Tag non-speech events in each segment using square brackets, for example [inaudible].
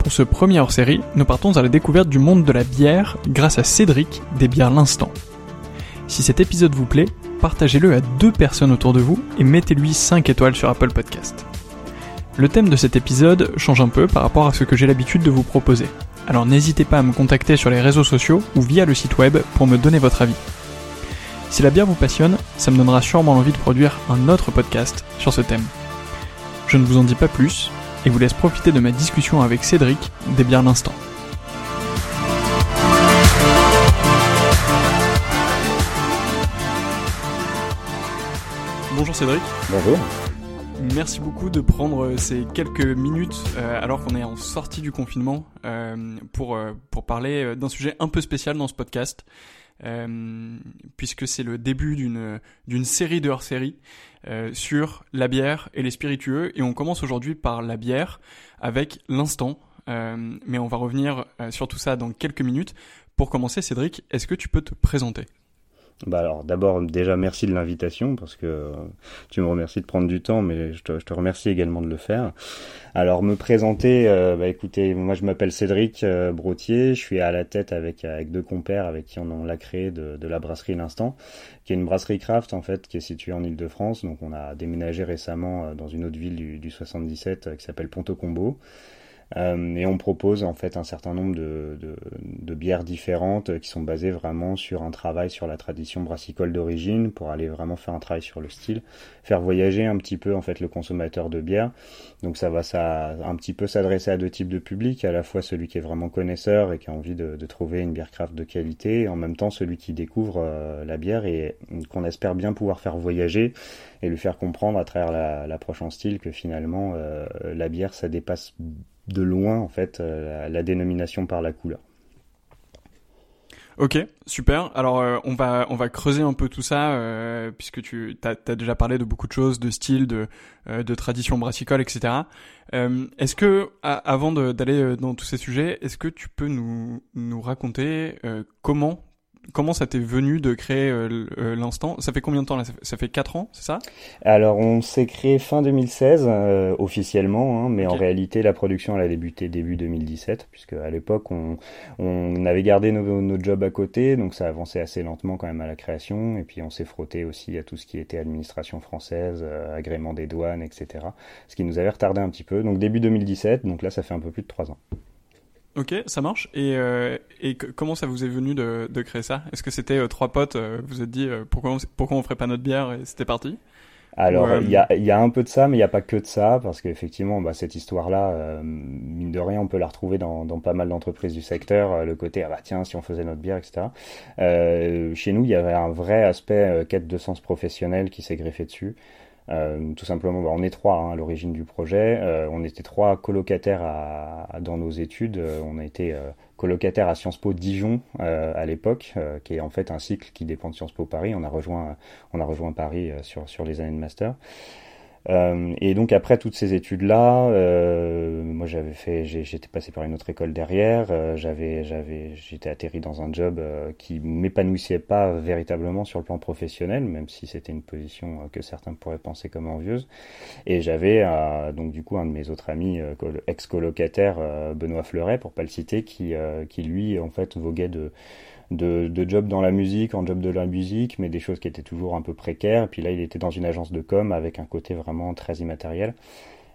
Pour ce premier hors-série, nous partons à la découverte du monde de la bière grâce à Cédric des bières L'Instant. Si cet épisode vous plaît, partagez-le à deux personnes autour de vous et mettez-lui 5 étoiles sur Apple Podcast. Le thème de cet épisode change un peu par rapport à ce que j'ai l'habitude de vous proposer. Alors n'hésitez pas à me contacter sur les réseaux sociaux ou via le site web pour me donner votre avis. Si la bière vous passionne, ça me donnera sûrement l'envie de produire un autre podcast sur ce thème. Je ne vous en dis pas plus et vous laisse profiter de ma discussion avec Cédric des bières l'instant. Bonjour Cédric. Bonjour. Merci beaucoup de prendre ces quelques minutes euh, alors qu'on est en sortie du confinement euh, pour, euh, pour parler d'un sujet un peu spécial dans ce podcast. Puisque c'est le début d'une série de hors-série euh, sur la bière et les spiritueux. Et on commence aujourd'hui par la bière avec l'instant. Euh, mais on va revenir euh, sur tout ça dans quelques minutes. Pour commencer, Cédric, est-ce que tu peux te présenter? Bah alors d'abord déjà merci de l'invitation parce que tu me remercies de prendre du temps mais je te, je te remercie également de le faire. Alors me présenter, euh, bah écoutez, moi je m'appelle Cédric euh, Brotier, je suis à la tête avec avec deux compères avec qui on, l'a créé de, la brasserie L'Instant, qui est une brasserie craft en fait qui est située en Île-de-France. Donc on a déménagé récemment euh, dans une autre ville du, du 77 qui s'appelle Ponto Combo. Euh, et on propose en fait un certain nombre de, de, de, bières différentes qui sont basées vraiment sur un travail sur la tradition brassicole d'origine pour aller vraiment faire un travail sur le style, faire voyager un petit peu en fait le consommateur de bière. Donc ça va ça un petit peu s'adresser à deux types de publics, à la fois celui qui est vraiment connaisseur et qui a envie de, de trouver une bière craft de qualité, et en même temps celui qui découvre euh, la bière et qu'on espère bien pouvoir faire voyager et lui faire comprendre à travers l'approche en style que finalement euh, la bière ça dépasse de loin en fait euh, la, dénomination par la couleur. Ok, super. Alors euh, on va on va creuser un peu tout ça euh, puisque tu as, déjà parlé de beaucoup de choses, de style, de de tradition brassicole, etc. est-ce que avant d'aller dans tous ces sujets, est-ce que tu peux nous nous raconter comment comment ça t'est venu de créer euh, euh, l'instant? Ça fait combien de temps là? Ça fait, 4 ans, c'est ça? Alors on s'est créé fin 2016 euh, officiellement, hein, mais en réalité la production elle a débuté début 2017, puisque à l'époque on, on avait gardé nos, nos, jobs à côté, donc ça avançait assez lentement quand même à la création, et puis on s'est frotté aussi à tout ce qui était administration française, agrément des douanes, etc. Ce qui nous avait retardé un petit peu. Donc début 2017, donc là ça fait un peu plus de 3 ans. Ok, ça marche. Et, euh, et comment ça vous est venu de, de créer ça? Est-ce que c'était euh, trois potes euh, Vous vous êtes dit pourquoi on, pourquoi on ferait pas notre bière et c'était parti? Alors, il y, a, y, a, un peu de ça, mais il n'y a pas que de ça, parce qu'effectivement, bah, cette histoire-là, mine de rien, on peut la retrouver dans, dans pas mal d'entreprises du secteur, le côté, ah bah tiens, si on faisait notre bière, etc. chez nous, il y avait un vrai aspect quête de sens professionnel qui s'est greffé dessus. Euh, tout simplement, bah, on est trois hein, à l'origine du projet. Euh, on était trois colocataires dans nos études. Euh, on a été colocataires à Sciences Po Dijon à l'époque, qui est en fait un cycle qui dépend de Sciences Po Paris. On a rejoint, on a rejoint Paris sur, sur les années de master. Euh, et donc après toutes ces études-là, euh, moi j'avais fait, j'étais passé par une autre école derrière, euh, j'avais, j'avais, j'étais atterri dans un job euh, qui m'épanouissait pas véritablement sur le plan professionnel, même si c'était une position que certains pourraient penser comme envieuse. Et j'avais donc du coup un de mes autres amis, ex-colocataire, Benoît Fleuret, pour pas le citer, qui, qui lui en fait voguait de de, de job dans la musique, en job de la musique, mais des choses qui étaient toujours un peu précaires. Et puis là, il était dans une agence de com avec un côté vraiment très immatériel.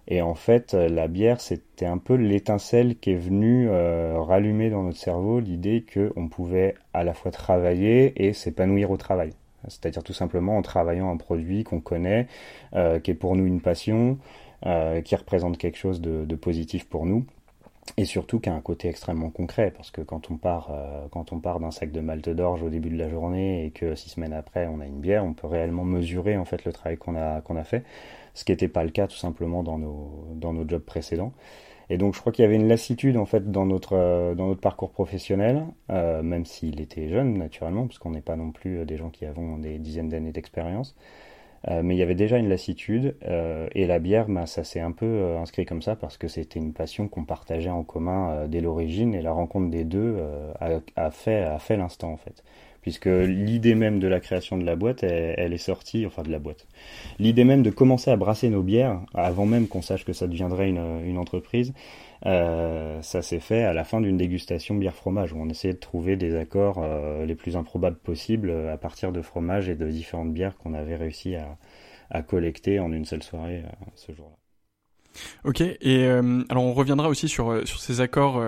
Et en fait, la bière, c'était un peu l'étincelle qui est venue euh, rallumer dans notre cerveau l'idée qu'on pouvait à la fois travailler et s'épanouir au travail. C'est-à-dire tout simplement en travaillant un produit qu'on connaît, euh, qui est pour nous une passion, euh, qui représente quelque chose de, de positif pour nous et surtout qui a un côté extrêmement concret parce que quand on part euh, quand on part d'un sac de malte d'orge au début de la journée et que six semaines après on a une bière on peut réellement mesurer en fait le travail qu'on a qu'on a fait. Ce qui n'était pas le cas tout simplement dans nos dans nos jobs précédents. Et donc je crois qu'il y avait une lassitude en fait dans notre euh, dans notre parcours professionnel euh, même s'il était jeune naturellement parce qu'on n'est pas non plus des gens qui avons des dizaines d'années d'expérience euh, mais il y avait déjà une lassitude euh, et la bière, bah, ça s'est un peu euh, inscrit comme ça parce que c'était une passion qu'on partageait en commun dès l'origine et la rencontre des deux a, a, fait, a fait l'instant en fait. Puisque l'idée même de la création de la boîte, elle, elle, est sortie, enfin de la boîte. L'idée même de commencer à brasser nos bières, avant même qu'on sache que ça deviendrait une, une entreprise, euh, ça s'est fait à la fin d'une dégustation bière-fromage où on essayait de trouver des accords euh, les plus improbables possibles euh, à partir de fromage et de différentes bières qu'on avait réussi à, à, collecter en une seule soirée ce jour-là. Ok, et alors on reviendra aussi sur, sur ces accords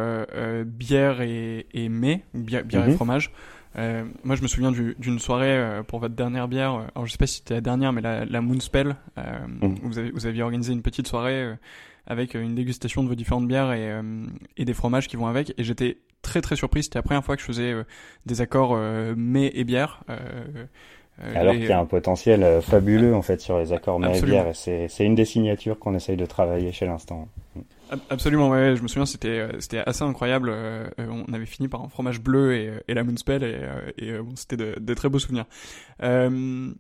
bière et, et mets, bière, bière et mhm. fromage. moi, je me souviens d'une soirée pour votre dernière bière. Alors, je sais pas si c'était la dernière, mais la, la Moonspell. Mhm. vous, avez, vous aviez organisé une petite soirée avec euh, une dégustation de vos différentes bières et, euh, et des fromages qui vont avec. Et j'étais très très surpris. C'était la première fois que je faisais euh, des accords mets et bières. Alors qu'il y a un potentiel fabuleux en fait sur les accords mets et bières. C'est une des signatures qu'on essaye de travailler chez l'instant. Absolument, ouais, je me souviens, c'était euh, c'était assez incroyable. Euh, on avait fini par un fromage bleu et, et la moonspell et, euh, et bon, c'était de, de, très beaux souvenirs. Euh,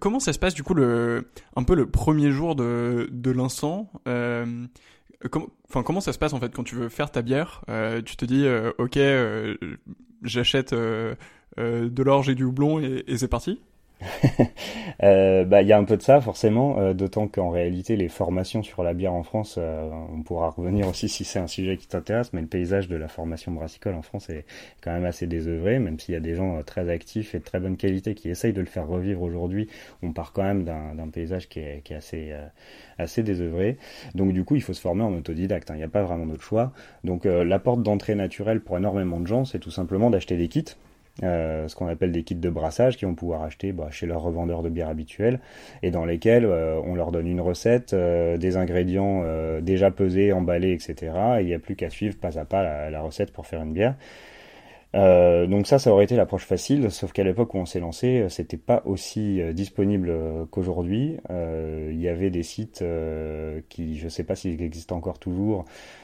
comment ça se passe du coup le un peu le premier jour de de euh, Enfin, comment ça se passe en fait quand tu veux faire ta bière Tu te dis, ok, j'achète de l'orge et du houblon et, et c'est parti? [laughs] euh, bah, il y a un peu de ça forcément, euh, d'autant qu'en réalité les formations sur la bière en France, euh, on pourra revenir aussi si c'est un sujet qui t'intéresse, mais le paysage de la formation brassicole en France est quand même assez désœuvré, même s'il y a des gens très actifs et de très bonne qualité qui essayent de le faire revivre aujourd'hui, on part quand même d'un paysage qui est, assez désœuvré. Donc du coup, il faut se former en autodidacte. Hein. Il n'y a pas vraiment d'autre choix. Donc la porte d'entrée naturelle pour énormément de gens, c'est tout simplement d'acheter des kits euh, ce qu'on appelle des kits de brassage qui vont pouvoir acheter bah, chez leurs revendeurs de bière habituels et dans lesquels euh, on leur donne une recette, euh, des ingrédients déjà pesés, emballés, etc. Et il n'y a plus qu'à suivre pas à pas la, recette pour faire une bière. donc ça, ça aurait été l'approche facile, sauf qu'à l'époque où on s'est lancé, c'était pas aussi disponible qu'aujourd'hui. Il y avait des sites qui, je sais pas s'ils existent encore toujours, euh,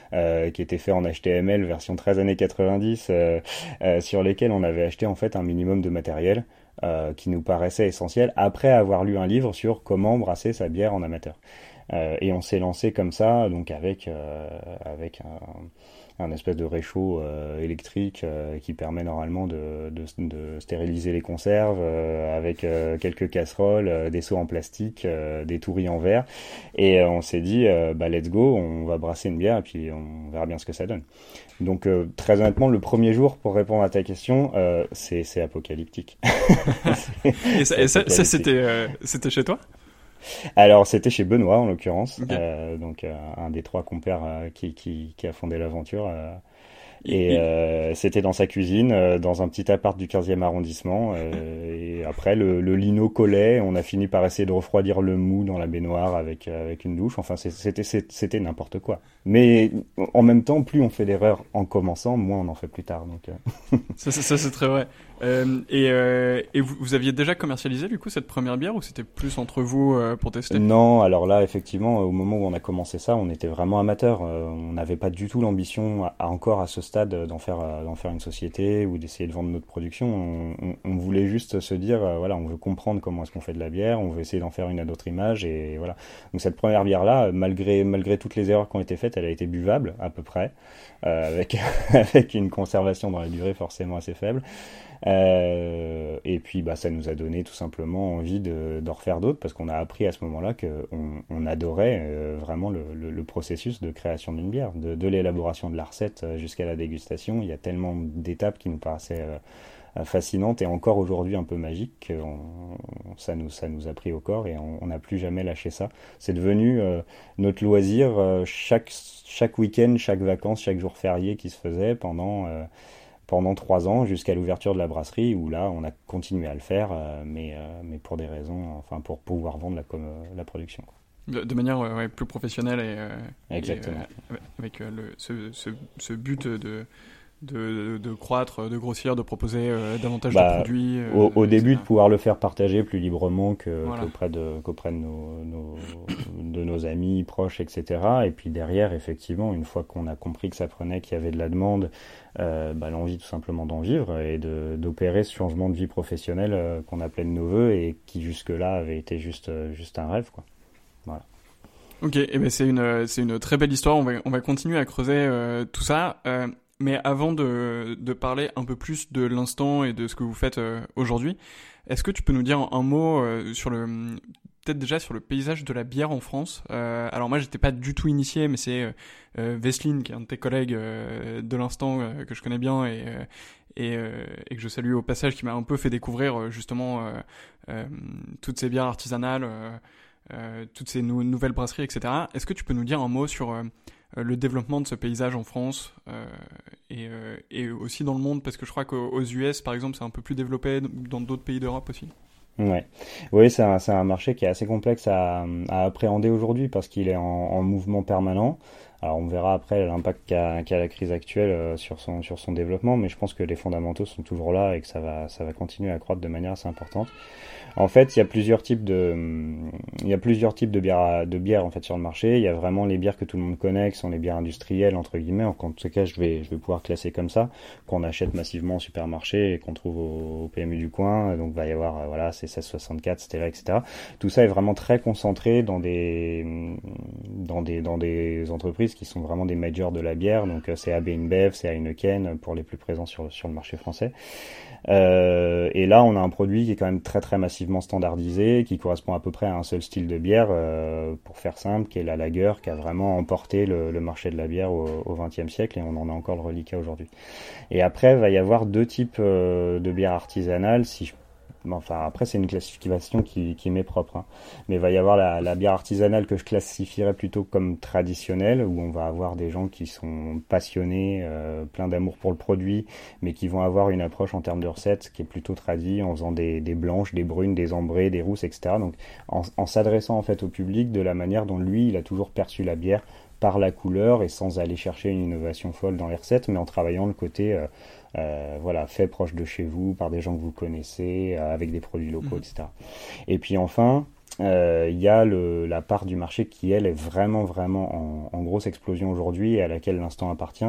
qui était fait en HTML version 13 années 90, euh, euh, sur lesquels on avait acheté en fait un minimum de matériel. qui nous paraissait essentiel après avoir lu un livre sur comment brasser sa bière en amateur. et on s'est lancé comme ça, donc avec avec un, un espèce de réchaud euh, électrique euh, qui permet normalement de, de, de stériliser les conserves euh, avec quelques casseroles, des seaux en plastique, des touris en verre. Et on s'est dit, bah let's go, on va brasser une bière et puis on verra bien ce que ça donne. Donc très honnêtement, le premier jour, pour répondre à ta question, c'est apocalyptique. [laughs] et ça, ça c'était c'était chez toi? Alors c'était chez Benoît en l'occurrence, euh, donc euh, un des trois compères euh, qui, qui, qui, a fondé l'aventure. Et c'était dans sa cuisine, dans un petit appart du 15e arrondissement. [laughs] Et après, le, le, lino collait. On a fini par essayer de refroidir le mou dans la baignoire avec avec une douche. Enfin, c'était c'était n'importe quoi. Mais en même temps, plus on fait d'erreurs en commençant, moins on en fait plus tard. Donc ça, ça c'est très vrai. Et et vous, vous, aviez déjà commercialisé du coup cette première bière ou c'était plus entre vous pour tester? Non, alors là, effectivement, au moment où on a commencé ça, on était vraiment amateur. on n'avait pas du tout l'ambition, encore à ce stade d'en faire euh, d'en faire une société ou d'essayer de vendre notre production. On, voulait juste se dire euh, voilà, on veut comprendre comment est-ce qu'on fait de la bière, on veut essayer d'en faire une à d'autres images et voilà. Donc cette première bière là, malgré malgré toutes les erreurs qui ont été faites, elle a été buvable à peu près, euh, avec [laughs] avec une conservation dans la durée forcément assez faible. Euh, et puis bah, ça nous a donné tout simplement envie de, de refaire d'autres parce qu'on a appris à ce moment-là qu'on on adorait euh, vraiment le, le, le, processus de création d'une bière, de, de l'élaboration de la recette euh, jusqu'à la dégustation. Il y a tellement d'étapes qui nous paraissaient fascinantes et encore aujourd'hui un peu magiques que ça, nous, ça nous a pris au corps et on n'a plus jamais lâché ça. C'est devenu notre loisir chaque, chaque week-end, chaque vacances, chaque jour férié qui se faisait pendant pendant trois ans jusqu'à l'ouverture de la brasserie où là on a continué à le faire euh, mais, euh, mais pour des raisons enfin pour pouvoir vendre la, la production De, manière plus professionnelle et, Exactement. avec le, ce, ce, ce, but de, de, de, croître, de grossir, de proposer euh, davantage de bah, produits. Euh, au, au début, de pouvoir le faire partager plus librement qu'auprès de, qu'auprès de nos, nos, de nos amis, proches, etc. Et puis derrière, effectivement, une fois qu'on a compris que ça prenait, qu'il y avait de la demande, euh, bah, l'envie tout simplement d'en vivre et d'opérer ce changement de vie professionnelle euh, qu'on appelait de nos voeux et qui jusque-là avait été juste, juste un rêve. Quoi. Voilà. Ok, et eh ben c'est une c'est une très belle histoire. On va on va continuer à creuser euh, tout ça. Euh, mais avant de, parler un peu plus de l'instant et de ce que vous faites euh, aujourd'hui, est-ce que tu peux nous dire un mot euh, sur le peut-être déjà sur le paysage de la bière en France? Euh, alors moi j'étais pas du tout initié, mais c'est euh, Vesline qui est un de tes collègues de l'instant que je connais bien et et, que je salue au passage, qui m'a un peu fait découvrir justement toutes ces bières artisanales, toutes ces nouvelles brasseries, etc. Est-ce que tu peux nous dire un mot sur le développement de ce paysage en France euh, et, euh, et, aussi dans le monde parce que je crois qu'aux US par exemple c'est un peu plus développé dans d'autres pays d'Europe aussi. Ouais. Oui, c'est un, marché qui est assez complexe à, appréhender aujourd'hui parce qu'il est en, mouvement permanent. Alors on verra après l'impact qu'a qu la crise actuelle sur son, sur son développement, mais je pense que les fondamentaux sont toujours là et que ça va, ça va continuer à croître de manière assez importante. En fait, il y a plusieurs types de, il y a plusieurs types de bières, de bières en fait sur le marché. Il y a vraiment les bières que tout le monde connaît, qui sont les bières industrielles entre guillemets. En tout cas, je vais, je vais pouvoir classer comme ça, qu'on achète massivement au supermarché et qu'on trouve au, PMU du coin. Donc, va y avoir, euh, voilà, c'est 1664, Stella, etc. Tout ça est vraiment très concentré dans des, dans des, dans des entreprises qui sont vraiment des majors de la bière. Donc c'est AB InBev, c'est Heineken pour les plus présents sur, sur le marché français. Euh, et là, on a un produit qui est quand même très très massivement standardisé, qui correspond à peu près à un seul style de bière, euh, pour faire simple, qui est la lager, qui a vraiment emporté le, marché de la bière au XXe siècle, et on en a encore le reliquat aujourd'hui. Et après, il va y avoir deux types euh, de bières artisanales, si je Enfin, après, c'est une classification qui, qui m'est propre. Hein. Mais il va y avoir la, la, bière artisanale que je classifierais plutôt comme traditionnelle, où on va avoir des gens qui sont passionnés, euh, plein d'amour pour le produit, mais qui vont avoir une approche en termes de recettes qui est plutôt tradie, en faisant des, des blanches, des brunes, des ambrées, des rousses, etc. Donc, en, en s'adressant en fait au public de la manière dont lui, il a toujours perçu la bière par la couleur et sans aller chercher une innovation folle dans les recettes, mais en travaillant le côté euh, euh, voilà, fait proche de chez vous, par des gens que vous connaissez, euh, avec des produits locaux, mhm. etc. Et puis enfin, euh, il y a le, la part du marché qui, elle, est vraiment, vraiment en, en grosse explosion aujourd'hui et à laquelle l'instant appartient,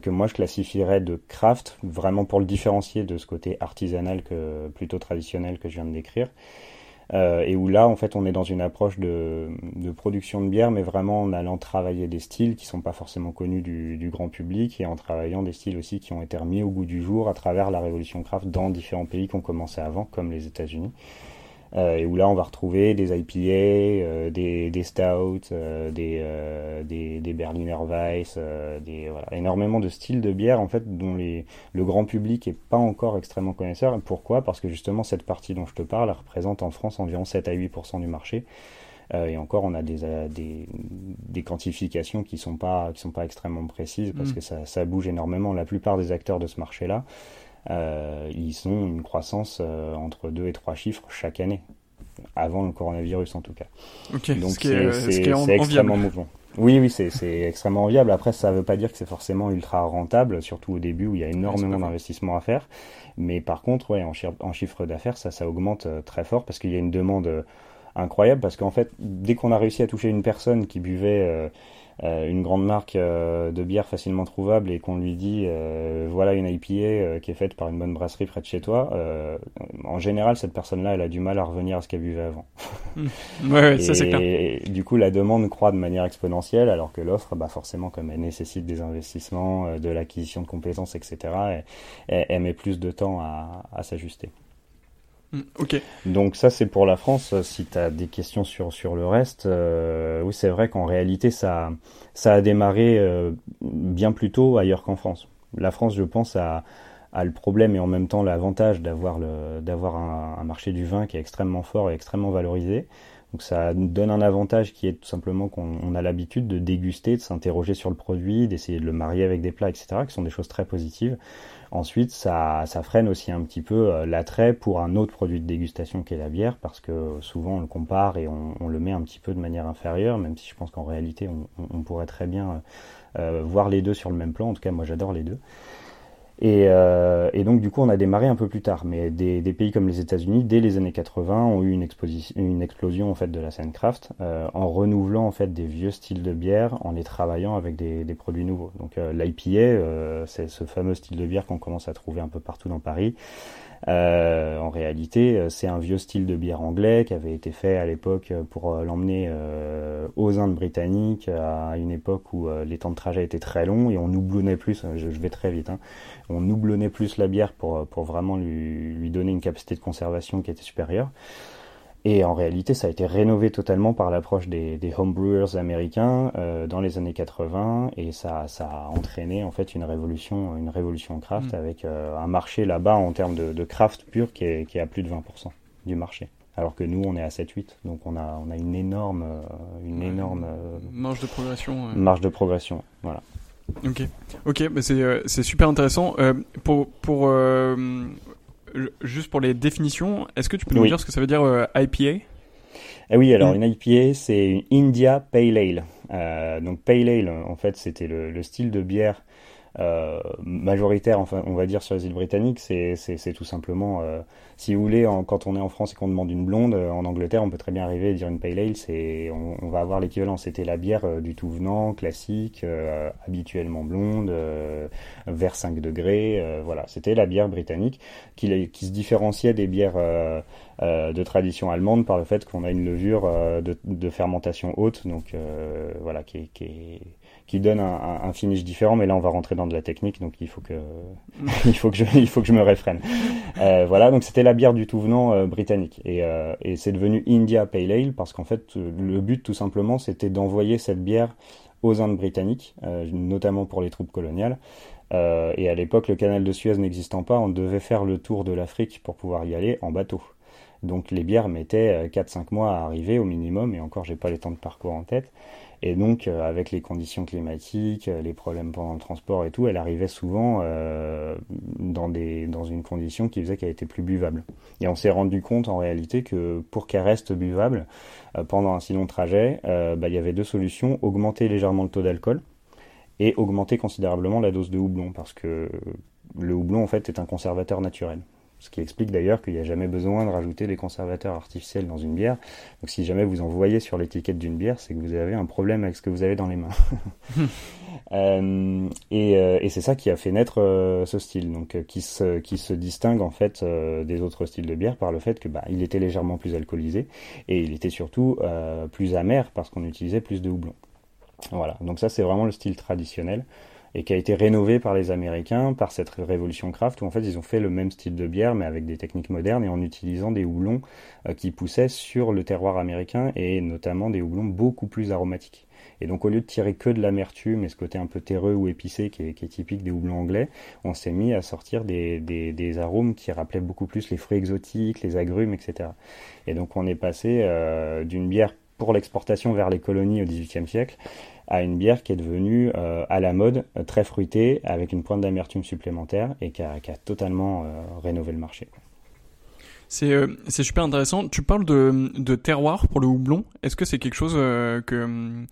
que moi je classifierais de craft, vraiment pour le différencier de ce côté artisanal que plutôt traditionnel que je viens de décrire. Euh, et où là, en fait, on est dans une approche de, production de bière, mais vraiment en allant travailler des styles qui sont pas forcément connus du, du, grand public et en travaillant des styles aussi qui ont été remis au goût du jour à travers la révolution craft dans différents pays qui ont commencé avant, comme les États-Unis. Euh, et où là on va retrouver des IPA, euh, des, des stouts, euh, des, des, des, Berliner Weiss, des, voilà, énormément de styles de bière en fait dont les, le grand public est pas encore extrêmement connaisseur. Pourquoi? Parce que justement cette partie dont je te parle représente en France environ 7 à 8% du marché. et encore, on a des, des, des, quantifications qui sont pas qui sont pas extrêmement précises parce mmh. que ça, ça, bouge énormément. La plupart des acteurs de ce marché-là ils ont une croissance euh, entre 2 et 3 chiffres chaque année, avant le coronavirus en tout cas. Donc c'est extrêmement mouvant. Oui, oui, c'est [laughs] extrêmement viable. Après, ça ne veut pas dire que c'est forcément ultra rentable, surtout au début où il y a énormément d'investissements à faire. Mais par contre, ouais, en, en chiffre d'affaires, ça, ça augmente euh, très fort parce qu'il y a une demande euh, incroyable. Parce qu'en fait, dès qu'on a réussi à toucher une personne qui buvait euh, euh, une grande marque euh, de bière facilement trouvable et qu'on lui dit euh, voilà une IPA qui est faite par une bonne brasserie près de chez toi, en général cette personne-là elle a du mal à revenir à ce qu'elle buvait avant. [laughs] Ouais, ça c'est clair. Et du coup la demande croît de manière exponentielle alors que l'offre, bah forcément comme elle nécessite des investissements, de l'acquisition de compétences, etc. Elle, met plus de temps à, à s'ajuster. Mm, ok. Donc ça c'est pour la France. Si tu as des questions sur sur le reste, euh, oui c'est vrai qu'en réalité ça ça a démarré euh, bien plus tôt ailleurs qu'en France. La France je pense a, a le problème et en même temps l'avantage d'avoir un, un, marché du vin qui est extrêmement fort et extrêmement valorisé. Donc ça donne un avantage qui est tout simplement qu'on a l'habitude de déguster, de s'interroger sur le produit, d'essayer de le marier avec des plats, etc., qui sont des choses très positives. Ensuite, ça, freine aussi un petit peu euh, l'attrait pour un autre produit de dégustation qui est la bière, parce que souvent on le compare et on, le met un petit peu de manière inférieure, même si je pense qu'en réalité on, pourrait très bien euh, voir les deux sur le même plan. En tout cas, moi j'adore les deux. Et, euh, et, donc du coup, on a démarré un peu plus tard. Mais des, des pays comme les États-Unis, dès les années 80, ont eu une, une explosion en fait de la scène craft, euh, en renouvelant en fait des vieux styles de bière, en les travaillant avec des, des produits nouveaux. Donc euh, l'IPA, euh, c'est ce fameux style de bière qu'on commence à trouver un peu partout dans Paris. Euh, en réalité, euh, c'est un vieux style de bière anglais qui avait été fait à l'époque euh, pour l'emmener aux Indes britanniques à une époque où les temps de trajet étaient très longs et on doublonnait plus, je, vais très vite, hein, on doublonnait plus la bière pour, pour vraiment lui, lui donner une capacité de conservation qui était supérieure. Et en réalité, ça a été rénové totalement par l'approche des, des homebrewers américains euh, dans les années 80, et ça, ça a entraîné en fait une révolution, une révolution craft mm. avec euh, un marché là-bas en termes de, de craft pur qui est, qui est à plus de 20% du marché. Alors que nous, on est à 7-8, donc on a, on a une énorme, euh, une énorme marge de progression. Marge de progression, voilà. Ok, ok, bah c'est c'est super intéressant. pour pour juste pour les définitions, est-ce que tu peux nous dire ce que ça veut dire euh, IPA ah oui, alors mm. une IPA, c'est une India Pale Ale. Euh, donc Pale Ale, en fait, c'était le, le, style de bière euh, majoritaire, enfin, on va dire sur les îles britanniques, c'est tout simplement, euh, si vous voulez, en, quand on est en France et qu'on demande une blonde, euh, en Angleterre, on peut très bien arriver et dire une pale ale, c'est, on, on, va avoir l'équivalent. C'était la bière euh, du tout venant, classique, habituellement blonde, vers 5 degrés, voilà, c'était la bière britannique qui, qui, se différenciait des bières de tradition allemande par le fait qu'on a une levure de, de, fermentation haute, donc voilà, qui est, qui est qui donne un, finish différent. Mais là, on va rentrer dans de la technique, donc il faut que, [laughs] il faut que je, il faut que je me réfrène. [laughs] Euh, voilà, donc c'était la bière du tout venant euh, britannique, et, euh, et c'est devenu India Pale Ale parce qu'en fait, le but tout simplement, c'était d'envoyer cette bière aux Indes britanniques, notamment pour les troupes coloniales. et à l'époque, le canal de Suez n'existant pas, on devait faire le tour de l'Afrique pour pouvoir y aller en bateau. Donc les bières mettaient 4-5 mois à arriver au minimum, et encore j'ai pas les temps de parcours en tête. Et donc, euh, avec les conditions climatiques, euh, les problèmes pendant le transport et tout, elle arrivait souvent euh, dans, une condition qui faisait qu'elle était plus buvable. Et on s'est rendu compte en réalité que pour qu'elle reste buvable pendant un si long trajet, bah, il y avait deux solutions augmenter légèrement le taux d'alcool et augmenter considérablement la dose de houblon, parce que le houblon en fait est un conservateur naturel. Ce qui explique d'ailleurs qu'il n'y a jamais besoin de rajouter des conservateurs artificiels dans une bière. Donc si jamais vous en voyez sur l'étiquette d'une bière, c'est que vous avez un problème avec ce que vous avez dans les mains. [laughs] [laughs] euh, et, euh, et c'est ça qui a fait naître euh, ce style, donc qui se qui se distingue en fait des autres styles de bière par le fait que bah, il était légèrement plus alcoolisé et il était surtout plus amer parce qu'on utilisait plus de houblon. Voilà, donc ça c'est vraiment le style traditionnel et qui a été rénové par les Américains par cette révolution craft où en fait ils ont fait le même style de bière mais avec des techniques modernes et en utilisant des houblons euh, qui poussaient sur le terroir américain et notamment des houblons beaucoup plus aromatiques. Et donc au lieu de tirer que de l'amertume et ce côté un peu terreux ou épicé qui est, qui est typique des houblons anglais, on s'est mis à sortir des, des, des, arômes qui rappelaient beaucoup plus les fruits exotiques, les agrumes, etc. Et donc on est passé euh, d'une bière pour l'exportation vers les colonies au XVIIIe siècle à une bière qui est devenue euh, à la mode, euh, très fruitée, avec une pointe d'amertume supplémentaire et qui a, totalement euh, rénové le marché. C'est super intéressant. Tu parles de, de terroir pour le houblon. Est-ce que c'est quelque chose que euh,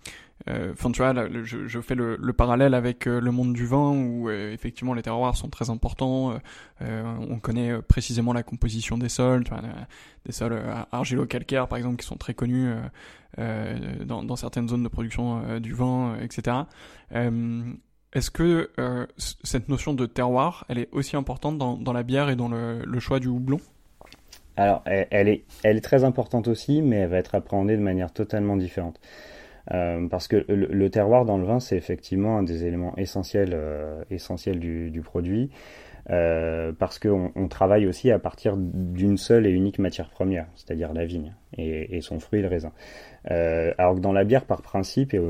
enfin, tu vois, je, fais le, le, parallèle avec euh, le monde du vin où euh, effectivement les terroirs sont très importants. on connaît précisément la composition des sols, des sols argilo-calcaires par exemple qui sont très connus dans, certaines zones de production du vin, etc. Est-ce que cette notion de terroir, elle est aussi importante dans, la bière et dans le, choix du houblon? Alors, elle est très importante aussi, mais elle va être appréhendée de manière totalement différente. Euh, parce que le, terroir dans le vin, c'est effectivement un des éléments essentiels, euh, essentiels du, du produit. Euh, parce qu'on on travaille aussi à partir d'une seule et unique matière première, c'est-à-dire la vigne et, et, son fruit, le raisin. Euh, alors que dans la bière, par principe, et,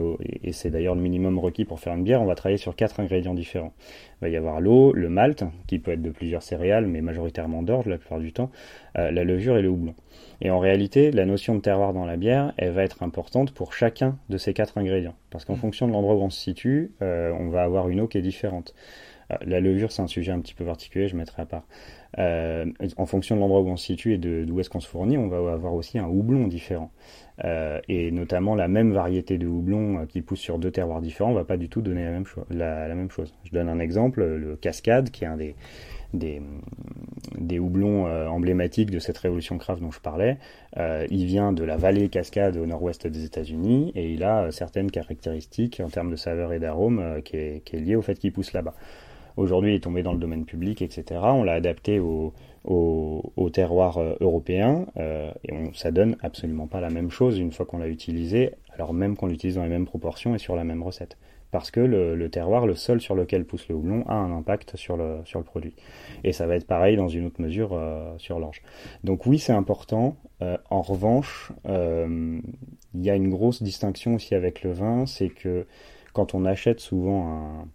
et c'est d'ailleurs le minimum requis pour faire une bière, on va travailler sur quatre ingrédients différents. Il va y avoir l'eau, le malt, qui peut être de plusieurs céréales, mais majoritairement d'orge la plupart du temps, euh, la levure et le houblon. Et en réalité, la notion de terroir dans la bière, elle va être importante pour chacun de ces quatre ingrédients. Parce qu'en mmh. fonction de l'endroit où on se situe, euh, on va avoir une eau qui est différente. Euh, la levure, c'est un sujet un petit peu particulier, je mettrai à part. Euh, en fonction de l'endroit où on se situe et d'où est-ce qu'on se fournit, on va avoir aussi un houblon différent. Euh, et notamment la même variété de houblon qui pousse sur deux terroirs différents va pas du tout donner la même, chose. Je donne un exemple, le cascade, qui est un des, des, des houblons emblématiques de cette révolution craft dont je parlais. il vient de la vallée Cascade au nord-ouest des États-Unis et il a certaines caractéristiques en termes de saveur et d'arôme qui, est, qui est lié au fait qu'il pousse là-bas. Aujourd'hui, il est tombé dans le domaine public, etc. On l'a adapté au, au, terroir euh, européen euh, et on, ça donne absolument pas la même chose une fois qu'on l'a utilisé, alors même qu'on l'utilise dans les mêmes proportions et sur la même recette. Parce que le, terroir, le sol sur lequel pousse le houblon, a un impact sur le, sur le produit. Et ça va être pareil dans une autre mesure euh, sur l'orge. Donc oui, c'est important. en revanche, il y a une grosse distinction aussi avec le vin, c'est que quand on achète souvent un,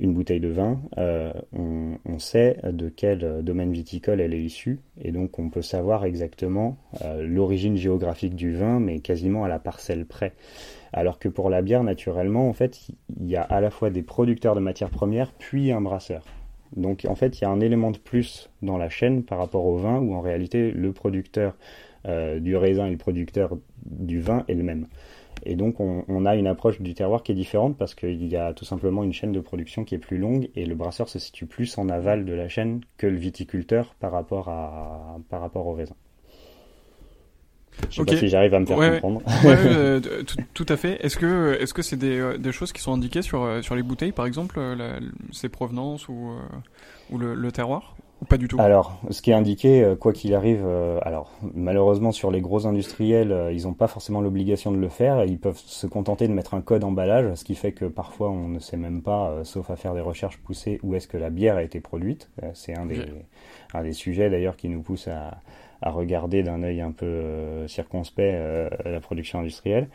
une bouteille de vin, euh, on, sait de quel domaine viticole elle est issue, et donc on peut savoir exactement euh, l'origine géographique du vin, mais quasiment à la parcelle près. Alors que pour la bière, naturellement, en fait, il y a à la fois des producteurs de matières premières, puis un brasseur. Donc en fait, il y a un élément de plus dans la chaîne par rapport au vin, où en réalité, le producteur euh, du raisin et le producteur du vin est le même. Et donc on, a une approche du terroir qui est différente parce qu'il y a tout simplement une chaîne de production qui est plus longue et le brasseur se situe plus en aval de la chaîne que le viticulteur par rapport, à, par rapport au raisin. Je sais pas si j'arrive à me faire comprendre. [laughs] Euh, tout, à fait. Est-ce que est-ce que c'est des, euh, des, choses qui sont indiquées sur euh, sur les bouteilles, par exemple, la, ses provenances ou ou le, le terroir? Pas du tout Alors, ce qui est indiqué, euh, quoi qu'il arrive, euh, alors malheureusement sur les gros industriels, euh, ils n'ont pas forcément l'obligation de le faire. Ils peuvent se contenter de mettre un code emballage, ce qui fait que parfois on ne sait même pas, sauf à faire des recherches poussées, où est-ce que la bière a été produite. C'est un des, un des sujets d'ailleurs qui nous pousse à, à regarder d'un œil un peu circonspect la production industrielle.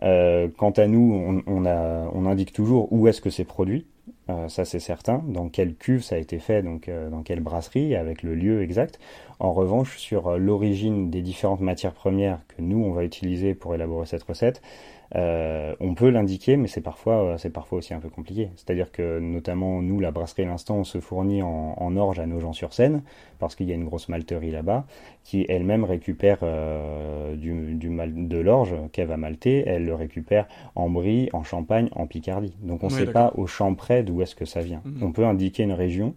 quant à nous, on, on, a, on indique toujours où est-ce que c'est produit. Euh, ça c'est certain. Dans quelle cuve ça a été fait, donc euh, dans quelle brasserie, avec le lieu exact. En revanche, sur euh, l'origine des différentes matières premières que nous on va utiliser pour élaborer cette recette, euh, on peut l'indiquer, mais c'est parfois, euh, c'est parfois aussi un peu compliqué. C'est-à-dire que notamment nous, la brasserie L'Instant, on se fournit en, en orge à nos gens sur scène parce qu'il y a une grosse malterie là-bas qui elle-même récupère euh, du, du mal de l'orge qu'elle va malter, elle le récupère en Brie, en Champagne, en Picardie. Donc on ne sait pas au champ près d'où est-ce que ça vient. Mhm. On peut indiquer une région.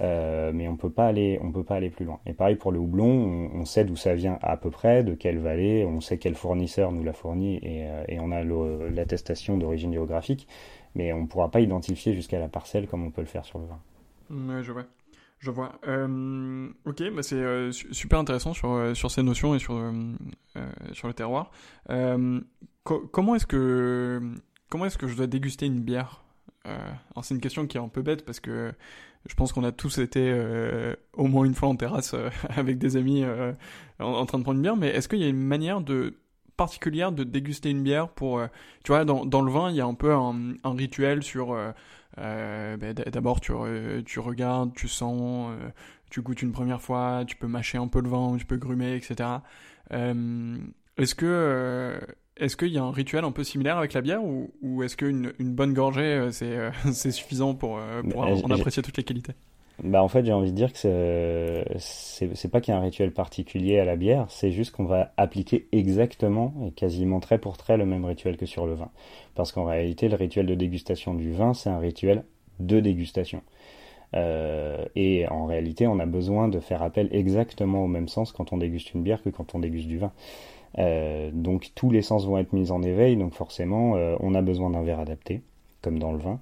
Euh, mais on peut pas aller, on peut pas aller plus loin. Et pareil pour le houblon, on, sait d'où ça vient à peu près, de quelle vallée, on sait quel fournisseur nous l'a fourni et, euh, et on a l'attestation d'origine géographique, mais on ne pourra pas identifier jusqu'à la parcelle comme on peut le faire sur le vin. Ouais, je vois. Je vois. Euh, ok, bah c'est super intéressant sur, sur ces notions et sur, sur le terroir. comment est-ce que est-ce que je dois déguster une bière? Alors c'est une question qui est un peu bête parce que je pense qu'on a tous été euh, au moins une fois en terrasse euh, [laughs] avec des amis euh, en, train de prendre une bière, mais est-ce qu'il y a une manière de particulière de déguster une bière pour tu vois dans, dans le vin il y a un peu un, un rituel sur ben, d'abord tu, tu regardes tu sens tu goûtes une première fois tu peux mâcher un peu le vin tu peux grumer etc est-ce que est-ce qu'il y a un rituel un peu similaire avec la bière ou, ou est-ce qu'une une bonne gorgée, euh, c'est euh, [laughs] c'est suffisant pour, euh, pour en apprécier toutes les qualités? Bah en fait j'ai envie de dire que c'est pas qu'il y a un rituel particulier à la bière, c'est juste qu'on va appliquer exactement et quasiment trait pour trait le même rituel que sur le vin. Parce qu'en réalité le rituel de dégustation du vin c'est un rituel de dégustation. Euh, et en réalité on a besoin de faire appel exactement au même sens quand on déguste une bière que quand on déguste du vin. Euh, donc tous les sens vont être mis en éveil, donc forcément euh, on a besoin d'un verre adapté, comme dans le vin.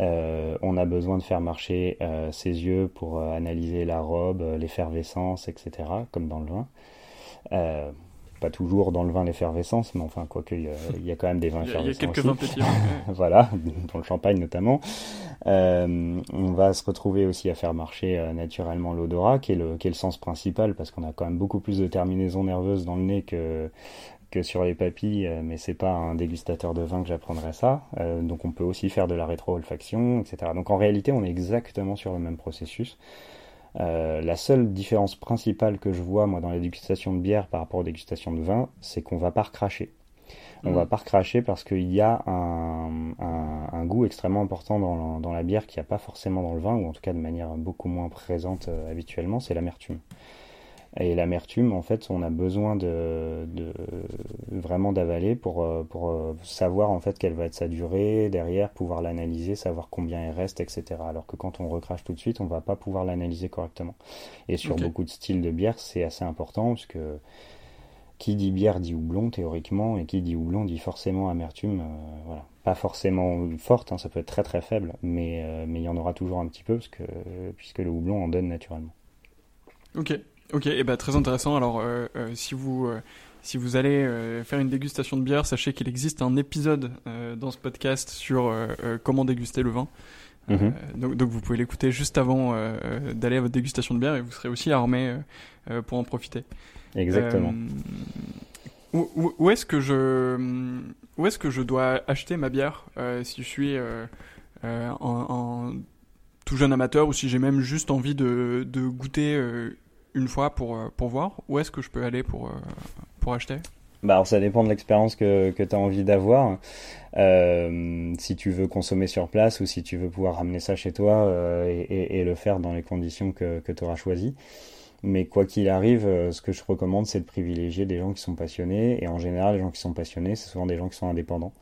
Euh, on a besoin de faire marcher ses yeux pour analyser la robe, l'effervescence, etc., comme dans le vin pas toujours dans le vin l'effervescence, mais enfin, quoique, il y, a, quand même des vins effervescents. Il y a quelques vins pétillants. [laughs] voilà, dans le champagne notamment. Euh, on va se retrouver aussi à faire marcher euh, naturellement l'odorat, qui, est le, qui est le sens principal, parce qu'on a quand même beaucoup plus de terminaisons nerveuses dans le nez que, que sur les papilles, euh, mais c'est pas un dégustateur de vin que j'apprendrai ça. Euh, donc on peut aussi faire de la rétro-olfaction, etc. Donc en réalité, on est exactement sur le même processus. Euh, la seule différence principale que je vois moi dans la dégustation de bière par rapport aux dégustations de vin, c'est qu'on va pas recracher. On va mm. pas recracher parce qu'il y a un, un, goût extrêmement important dans, dans la bière qu'il n'y a pas forcément dans le vin, ou en tout cas de manière beaucoup moins présente euh, habituellement, c'est l'amertume. Et l'amertume, en fait, on a besoin de, de vraiment d'avaler pour, euh, pour euh, savoir en fait quelle va être sa durée, derrière pouvoir l'analyser, savoir combien il reste, etc. Alors que quand on recrache tout de suite, on va pas pouvoir l'analyser correctement. Et sur beaucoup de styles de bière, c'est assez important parce que qui dit bière dit houblon théoriquement, et qui dit houblon dit forcément amertume. Euh, voilà, pas forcément forte, hein, ça peut être très très faible, mais mais il y en aura toujours un petit peu parce que puisque le houblon en donne naturellement. Ok, Ok, et bah, très intéressant. Alors, euh, euh, si vous euh, si vous allez faire une dégustation de bière, sachez qu'il existe un épisode dans ce podcast sur comment déguster le vin. Mhm. donc, donc, vous pouvez l'écouter juste avant d'aller à votre dégustation de bière et vous serez aussi armé pour en profiter. Exactement. où, où, est-ce que je où est-ce que je dois acheter ma bière si je suis en, tout jeune amateur ou si j'ai même juste envie de, de goûter une fois pour, euh, pour voir Où est-ce que je peux aller pour, euh, pour acheter? Bah alors ça dépend de l'expérience que, que tu as envie d'avoir. Euh, si tu veux consommer sur place ou si tu veux pouvoir ramener ça chez toi et, le faire dans les conditions que, que tu auras choisies. Mais quoi qu'il arrive, ce que je recommande, c'est de privilégier des gens qui sont passionnés. Et en général, les gens qui sont passionnés, c'est souvent des gens qui sont indépendants.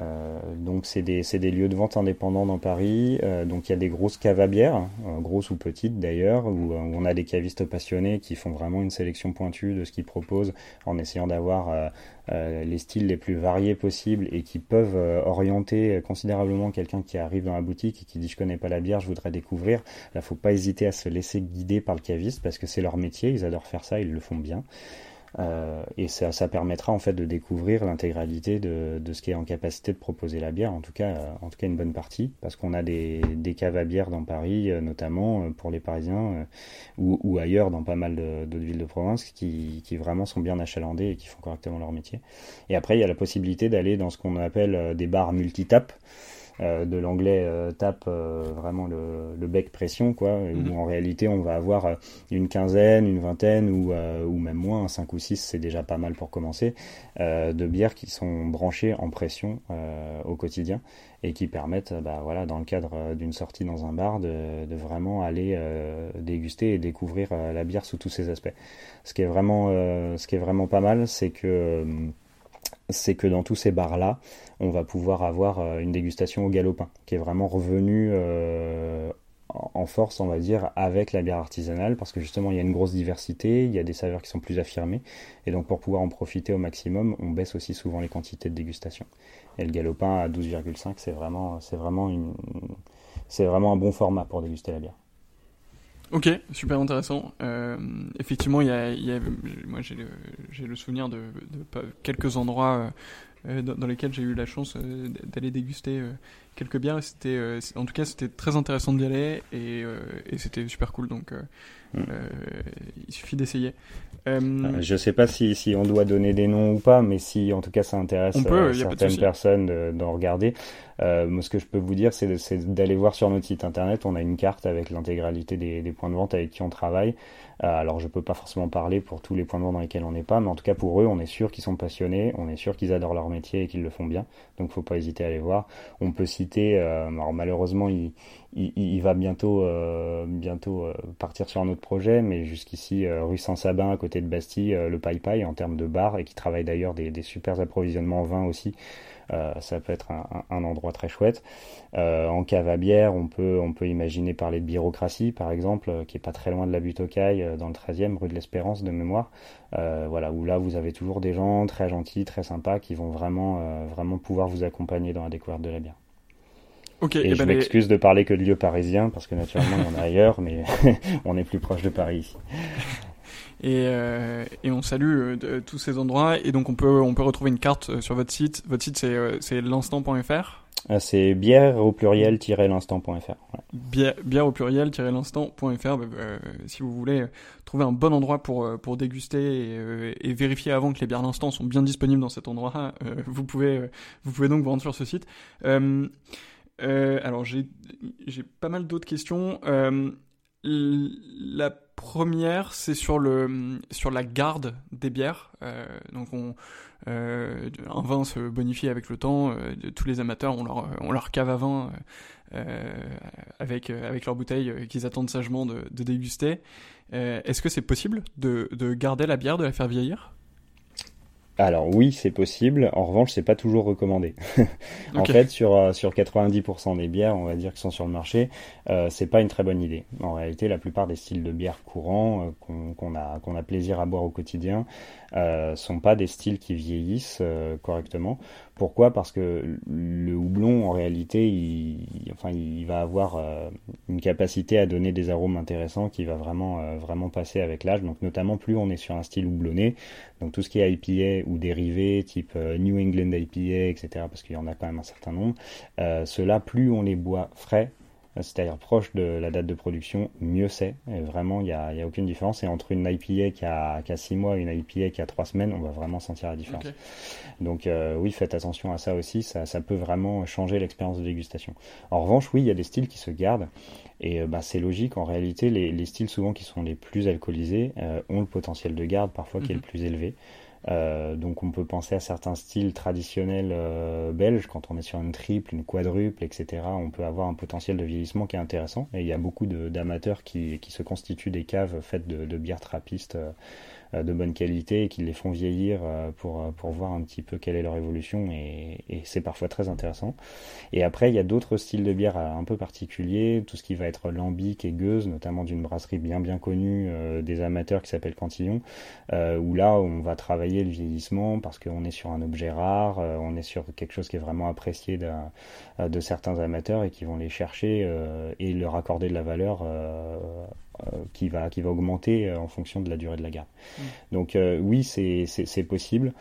Euh, donc c'est des, lieux de vente indépendants dans Paris. Euh, donc il y a des grosses caves à bière, euh, grosses ou petites d'ailleurs, où, on a des cavistes passionnés qui font vraiment une sélection pointue de ce qu'ils proposent en essayant d'avoir les styles les plus variés possibles et qui peuvent orienter considérablement quelqu'un qui arrive dans la boutique et qui dit je connais pas la bière, je voudrais découvrir. Là, faut pas hésiter à se laisser guider par le caviste parce que c'est leur métier, ils adorent faire ça, ils le font bien. Euh, et ça, ça, permettra en fait de découvrir l'intégralité de, de, ce qui est en capacité de proposer la bière, en tout cas, euh, en tout cas une bonne partie, parce qu'on a des, des, caves à bière dans Paris, euh, notamment pour les Parisiens, ou, ou, ailleurs dans pas mal d'autres villes de province, qui, qui, vraiment sont bien achalandés et qui font correctement leur métier. Et après, il y a la possibilité d'aller dans ce qu'on appelle des bars multitap. Euh, de l'anglais euh, tape euh, vraiment le, le, bec pression, quoi, où mhm. en réalité on va avoir une quinzaine, une vingtaine ou, ou même moins, 5 ou 6, c'est déjà pas mal pour commencer, de bières qui sont branchées en pression au quotidien et qui permettent, bah, voilà, dans le cadre d'une sortie dans un bar, de, de vraiment aller déguster et découvrir la bière sous tous ses aspects. Ce qui est vraiment, ce qui est vraiment pas mal, c'est que c'est que dans tous ces bars-là, on va pouvoir avoir euh, une dégustation au galopin, qui est vraiment revenue euh, en force, on va dire, avec la bière artisanale, parce que justement, il y a une grosse diversité, il y a des saveurs qui sont plus affirmées, et donc pour pouvoir en profiter au maximum, on baisse aussi souvent les quantités de dégustation. Et le galopin à 12,5, c'est vraiment, c'est vraiment c'est vraiment un bon format pour déguster la bière. Ok, super intéressant. Euh, effectivement, il y a, y a, moi j'ai le, le souvenir de, de, quelques endroits euh, dans, dans, lesquels j'ai eu la chance euh, d'aller déguster euh, quelques bières. C'était, euh, en tout cas, c'était très intéressant d'y aller et, et c'était super cool. Donc, mm. il suffit d'essayer. je sais pas si, si on doit donner des noms ou pas, mais si en tout cas ça intéresse certaines personnes d'en regarder. Euh, moi, ce que je peux vous dire, c'est d'aller voir sur notre site internet. On a une carte avec l'intégralité des, des, points de vente avec qui on travaille. Euh, alors, je peux pas forcément parler pour tous les points de vente dans lesquels on n'est pas, mais en tout cas pour eux, on est sûr qu'ils sont passionnés, on est sûr qu'ils adorent leur métier et qu'ils le font bien. Donc, faut pas hésiter à aller voir. On peut citer, euh, alors malheureusement, il, il, il va bientôt, euh, bientôt euh, partir sur un autre projet, mais jusqu'ici, rue Saint-Sabin, à côté de Bastille, le Pai Pai en termes de bar et qui travaille d'ailleurs des, des super approvisionnements en vin aussi. Euh, ça peut être un, un, endroit très chouette. Euh, en cave à bière, on peut, on peut imaginer parler de bureaucratie, par exemple, euh, qui est pas très loin de la butte aux cailles, dans le 13e, rue de l'Espérance, de mémoire. voilà, où là, vous avez toujours des gens très gentils, très sympas, qui vont vraiment, vraiment pouvoir vous accompagner dans la découverte de la bière. Okay, et, eh je ben m'excuse de parler que de lieux parisiens parce que naturellement il y en a ailleurs, mais [laughs] on est plus proche de Paris. Et, euh, et on salue euh, tous ces endroits. Et donc on peut, on peut retrouver une carte euh, sur votre site. Votre site c'est, c'est l'instant.fr. Ah, c'est bière au pluriel-l'instant.fr. Ouais. Bière, au pluriel-l'instant.fr. Bah, si vous voulez trouver un bon endroit pour, pour déguster et, et vérifier avant que les bières l'instant sont bien disponibles dans cet endroit, vous, pouvez, vous pouvez donc vous rendre sur ce site. Alors j'ai, pas mal d'autres questions. la première, c'est sur sur la garde des bières. Euh, donc on euh, un vin se bonifie avec le temps. Euh, tous les amateurs on leur cave à vin avec avec leur bouteille qu'ils attendent sagement de, de déguster. Est-ce que c'est possible de, de garder la bière, de la faire vieillir? Alors oui, c'est possible. En revanche, c'est pas toujours recommandé. [laughs] en fait, sur euh, sur 90% des bières, on va dire qui sont sur le marché, euh, c'est pas une très bonne idée. En réalité, la plupart des styles de bière courants euh, qu'on a qu'on a plaisir à boire au quotidien euh, sont pas des styles qui vieillissent euh, correctement. Pourquoi? Parce que le houblon, en réalité, il, enfin, il va avoir euh, une capacité à donner des arômes intéressants qui va vraiment, euh, vraiment passer avec l'âge. Donc, notamment, plus on est sur un style houblonné, donc tout ce qui est IPA ou dérivé, type euh, New England IPA, etc., parce qu'il y en a quand même un certain nombre, ceux-là, plus on les boit frais, c'est-à-dire proche de la date de production, mieux c'est. vraiment, il n'y a, aucune différence. Et entre une IPA qui a, qui a 6 mois et une IPA qui a 3 semaines, on va vraiment sentir la différence. Donc euh, oui, faites attention à ça aussi, ça, ça peut vraiment changer l'expérience de dégustation. En revanche, oui, il y a des styles qui se gardent. Et euh, bah, c'est logique, en réalité, les, les, styles souvent qui sont les plus alcoolisés euh, ont le potentiel de garde parfois qui est le mhm. plus élevé. Euh, donc on peut penser à certains styles traditionnels euh, belges, quand on est sur une triple, une quadruple, etc. On peut avoir un potentiel de vieillissement qui est intéressant. Et il y a beaucoup d'amateurs qui, se constituent des caves faites de, de bières trappistes de bonne qualité et qui les font vieillir pour, pour voir un petit peu quelle est leur évolution et, et c'est parfois très intéressant. Et après, il y a d'autres styles de bière un peu particuliers, tout ce qui va être lambic et gueuse, notamment d'une brasserie bien bien connue des amateurs qui s'appelle Cantillon, où là on va travailler le vieillissement parce qu'on est sur un objet rare, on est sur quelque chose qui est vraiment apprécié de certains amateurs et qui vont les chercher et leur accorder de la valeur euh, qui va qui va augmenter euh, en fonction de la durée de la garde. Mm. Donc euh, oui, c'est possible.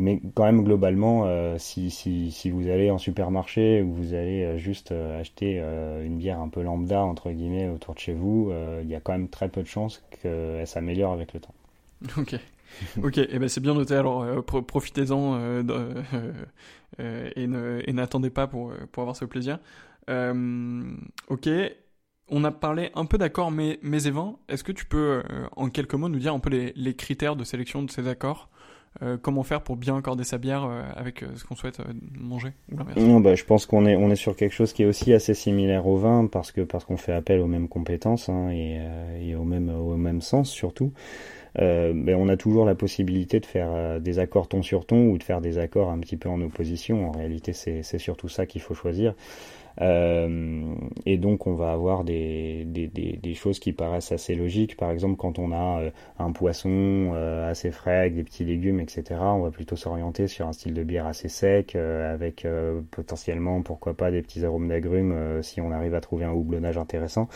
Mais quand même, globalement, si, si, si, vous allez en supermarché ou vous allez juste acheter une bière un peu lambda, entre guillemets, autour de chez vous, il y a quand même très peu de chances qu'elle s'améliore avec le temps. [laughs] Ok. ok, eh ben c'est bien noté. Alors profitez-en et n'attendez pas pour, pour avoir ce plaisir. ok, on a parlé un peu d'accords mais, mais Est-ce que tu peux, euh, en quelques mots, nous dire un peu les, critères de sélection de ces accords euh, Comment faire pour bien accorder sa bière euh, avec ce qu'on souhaite manger non, bah, Je pense qu'on est, on est sur quelque chose qui est aussi assez similaire au vin parce que parce qu'on fait appel aux mêmes compétences hein, et, et, au, même, au même sens surtout. Ben, on a toujours la possibilité de faire des accords ton sur ton ou de faire des accords un petit peu en opposition. En réalité, c'est surtout ça qu'il faut choisir. Euh, et donc on va avoir des, choses qui paraissent assez logiques. Par exemple, quand on a euh, un poisson euh, assez frais avec des petits légumes, etc., on va plutôt s'orienter sur un style de bière assez sec, avec potentiellement, pourquoi pas, des petits arômes d'agrumes si on arrive à trouver un houblonnage intéressant.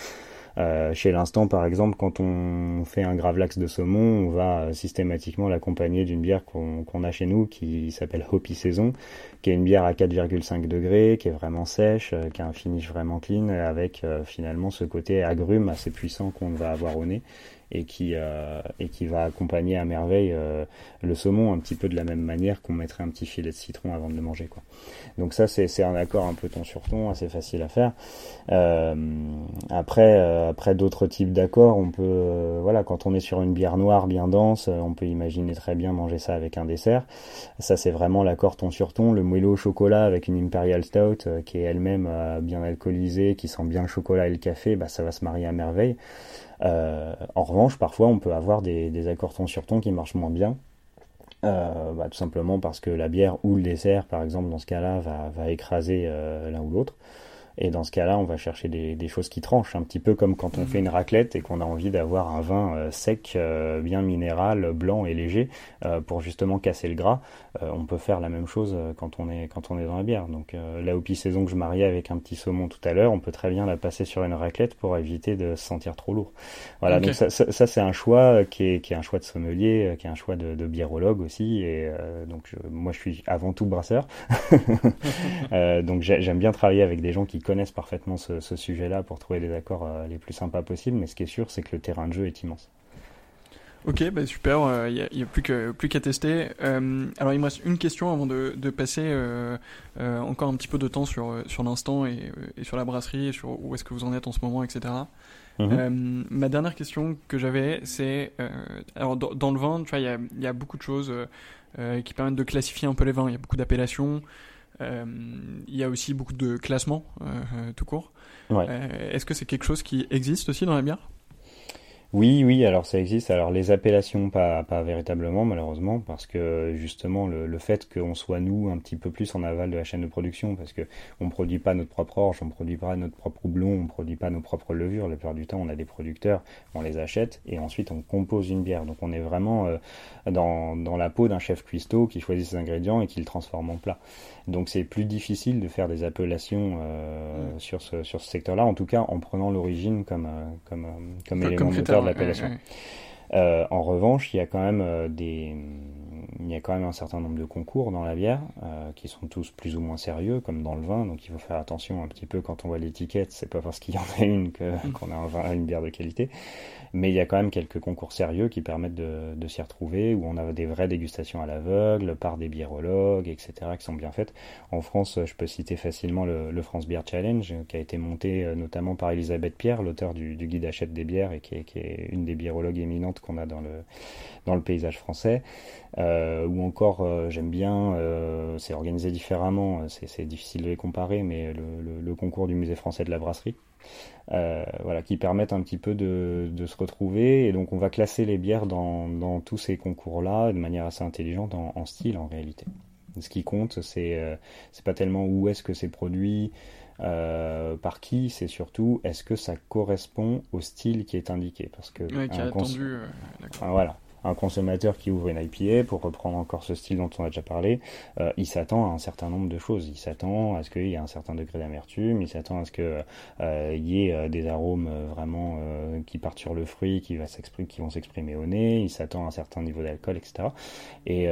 Euh, chez l'instant, par exemple, quand on fait un gravlax de saumon, on va systématiquement l'accompagner d'une bière qu'on a chez nous qui s'appelle Hopi Saison, qui est une bière à 4,5 degrés, qui est vraiment sèche, euh, qui a un finish vraiment clean, avec euh, finalement ce côté agrume assez puissant qu'on va avoir au nez et qui, euh, et qui va accompagner à merveille euh, le saumon un petit peu de la même manière qu'on mettrait un petit filet de citron avant de le manger. Quoi. Donc ça c'est un accord un peu ton sur ton, assez facile à faire. Euh, après après d'autres types d'accords, on peut voilà quand on est sur une bière noire bien dense, on peut imaginer très bien manger ça avec un dessert. Ça c'est vraiment l'accord ton sur ton, le moello au chocolat avec une imperial stout qui est elle-même bien alcoolisée, qui sent bien le chocolat et le café, bah ça va se marier à merveille. Euh, en revanche, parfois, on peut avoir des, accords ton sur ton qui marchent moins bien. Euh, bah, tout simplement parce que la bière ou le dessert, par exemple, dans ce cas-là, va, écraser euh, l'un ou l'autre. Et dans ce cas-là, on va chercher des, des, choses qui tranchent, un petit peu comme quand on mhm. fait une raclette et qu'on a envie d'avoir un vin euh, sec, euh, bien minéral, blanc et léger euh, pour justement casser le gras. on peut faire la même chose quand on est quand on est dans la bière. Donc la hopi saison que je mariais avec un petit saumon tout à l'heure, on peut très bien la passer sur une raclette pour éviter de se sentir trop lourd. Voilà, donc ça, ça, c'est un choix qui est, qui est un choix de sommelier, qui est un choix de, de biérologue aussi. Et donc moi je suis avant tout brasseur, [laughs] donc j'aime bien travailler avec des gens qui connaissent parfaitement ce, sujet-là pour trouver les accords euh, les plus sympas possibles, mais ce qui est sûr, c'est que le terrain de jeu est immense. Ok, bah super, il euh, n'y a, plus qu'à plus tester. Euh, alors il me reste une question avant de, passer encore un petit peu de temps sur, sur l'instant et, sur la brasserie, et sur où est-ce que vous en êtes en ce moment, etc. Mhm. ma dernière question que j'avais, c'est alors dans, le vin, tu vois, il y a, y a, beaucoup de choses qui permettent de classifier un peu les vins. Il y a beaucoup d'appellations. Euh, il y a aussi beaucoup de classements euh, euh, tout court. Est-ce que c'est quelque chose qui existe aussi dans la bière? Oui, oui, alors ça existe. Alors les appellations, pas, pas véritablement, malheureusement, parce que justement le, le fait qu'on soit nous un petit peu plus en aval de la chaîne de production, parce que on produit pas notre propre orge, on produit pas notre propre houblon, on produit pas nos propres levures. La plupart du temps, on a des producteurs, on les achète et ensuite on compose une bière. Donc on est vraiment euh, dans, dans la peau d'un chef cuistot qui choisit ses ingrédients et qui le transforme en plat. Donc c'est plus difficile de faire des appellations euh, mm. sur ce sur ce secteur-là, en tout cas en prenant l'origine comme euh, comme comme, élément moteur de l'appellation. Euh, en revanche, il y a quand même euh, des, il y a quand même un certain nombre de concours dans la bière euh, qui sont tous plus ou moins sérieux, comme dans le vin. Donc il faut faire attention un petit peu quand on voit l'étiquette. C'est pas parce qu'il y en a une mm. qu'on a un vin, une bière de qualité. Mais il y a quand même quelques concours sérieux qui permettent de, de s'y retrouver, où on a des vraies dégustations à l'aveugle par des biérologues, etc., qui sont bien faites. En France, je peux citer facilement le, le France Beer Challenge, qui a été monté notamment par Elisabeth Pierre, l'auteur du, du, guide Achète des bières et qui est, qui est une des biérologues éminentes qu'on a dans le, dans le paysage français. Ou encore j'aime bien, c'est organisé différemment, c'est difficile de les comparer, mais le, concours du musée français de la brasserie. voilà, qui permettent un petit peu de, se retrouver. Et donc, on va classer les bières dans, tous ces concours-là de manière assez intelligente en, style en réalité. Ce qui compte, c'est c'est pas tellement où est-ce que c'est produit, euh, par qui, c'est surtout est-ce que ça correspond au style qui est indiqué. Parce que qui a attendu, euh, voilà un consommateur qui ouvre une IPA, pour reprendre encore ce style dont on a déjà parlé, euh, il s'attend à un certain nombre de choses. Il s'attend à ce qu'il y ait un certain degré d'amertume, il s'attend à ce qu'il euh, y ait euh, des arômes vraiment qui partent sur le fruit, qui, vont s'exprimer au nez, il s'attend à un certain niveau d'alcool, etc. Et,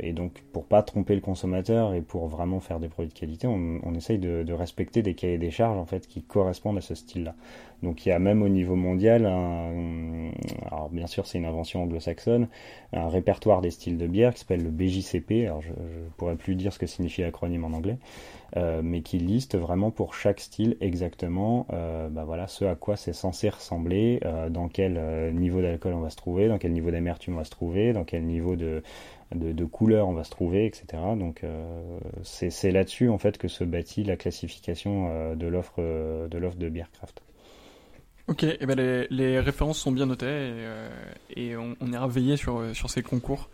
et, donc, pour pas tromper le consommateur et pour vraiment faire des produits de qualité, on, on essaye de, de respecter des cahiers des charges en fait qui correspondent à ce style-là. Donc il y a même au niveau mondial, alors bien sûr c'est une invention anglo-saxonne, un répertoire des styles de bière qui s'appelle le BJCP. Alors je, ne pourrais plus dire ce que signifie l'acronyme en anglais, euh, mais qui liste vraiment pour chaque style exactement, euh, bah voilà, ce à quoi c'est censé ressembler, euh, dans quel niveau d'alcool on va se trouver, dans quel niveau d'amertume on va se trouver, dans quel niveau de de, couleur on va se trouver, etc. Donc c'est là-dessus en fait que se bâtit la classification de l'offre de de bière. Ok, et eh ben les, les, références sont bien notées et, euh, et on, on, ira veiller sur, sur ces concours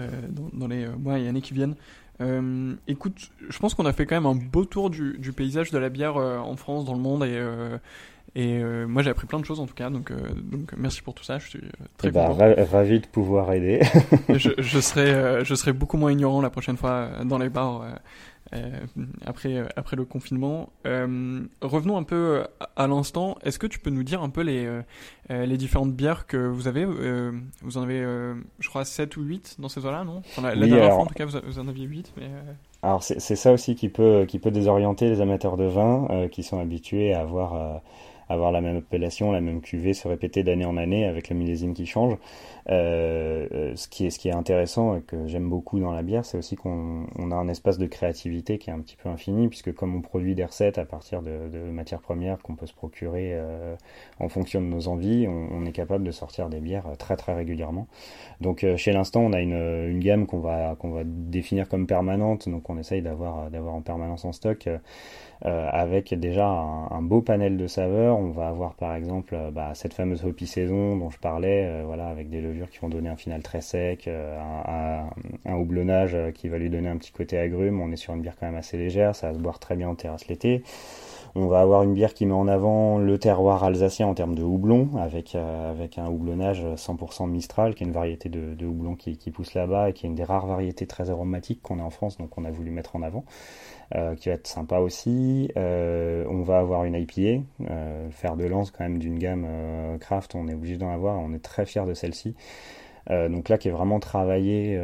euh, dans, dans, les mois et années qui viennent. Euh, écoute, je pense qu'on a fait quand même un beau tour du, du paysage de la bière euh, en France, dans le monde et, euh, et moi j'ai appris plein de choses en tout cas, donc, donc merci pour tout ça, je suis très bah, ravi de pouvoir aider. [laughs] je, je, serai, je serai beaucoup moins ignorant la prochaine fois dans les bars euh, après, euh, après le confinement. Euh, revenons un peu à, l'instant. Est-ce que tu peux nous dire un peu les, les différentes bières que vous avez Vous en avez, je crois, 7 ou 8 dans ces eaux-là, non? La, dernière fois, en tout cas, vous, en aviez 8. Mais, Alors, c'est ça aussi qui peut, qui peut désorienter les amateurs de vin qui sont habitués à avoir avoir la même appellation, la même cuvée, se répéter d'année en année avec le millésime qui change. Euh, euh, ce, qui est, ce qui est intéressant et que j'aime beaucoup dans la bière, c'est aussi qu'on a un espace de créativité qui est un petit peu infini, puisque comme on produit des recettes à partir de, de matières premières qu'on peut se procurer euh, en fonction de nos envies, on, est capable de sortir des bières très très régulièrement. Donc chez l'instant, on a une, une gamme qu'on va, qu'on va définir comme permanente, donc on essaye d'avoir en permanence en stock. Euh, avec déjà un, beau panel de saveurs. On va avoir par exemple euh, bah, cette fameuse Hopi Saison dont je parlais, euh, voilà, avec des levures qui vont donner un final très sec, un, un, houblonnage qui va lui donner un petit côté agrume. On est sur une bière quand même assez légère, ça va se boire très bien en terrasse l'été. On va avoir une bière qui met en avant le terroir alsacien en termes de houblon, avec, avec un houblonnage 100% Mistral, qui est une variété de, de houblon qui, qui pousse là-bas et qui est une des rares variétés très aromatiques qu'on a en France, donc on a voulu mettre en avant. Euh, qui va être sympa aussi. Euh, on va avoir une IPA, euh, faire de lance quand même d'une gamme craft, on est obligé d'en avoir, on est très fier de celle-ci. donc là qui est vraiment travaillé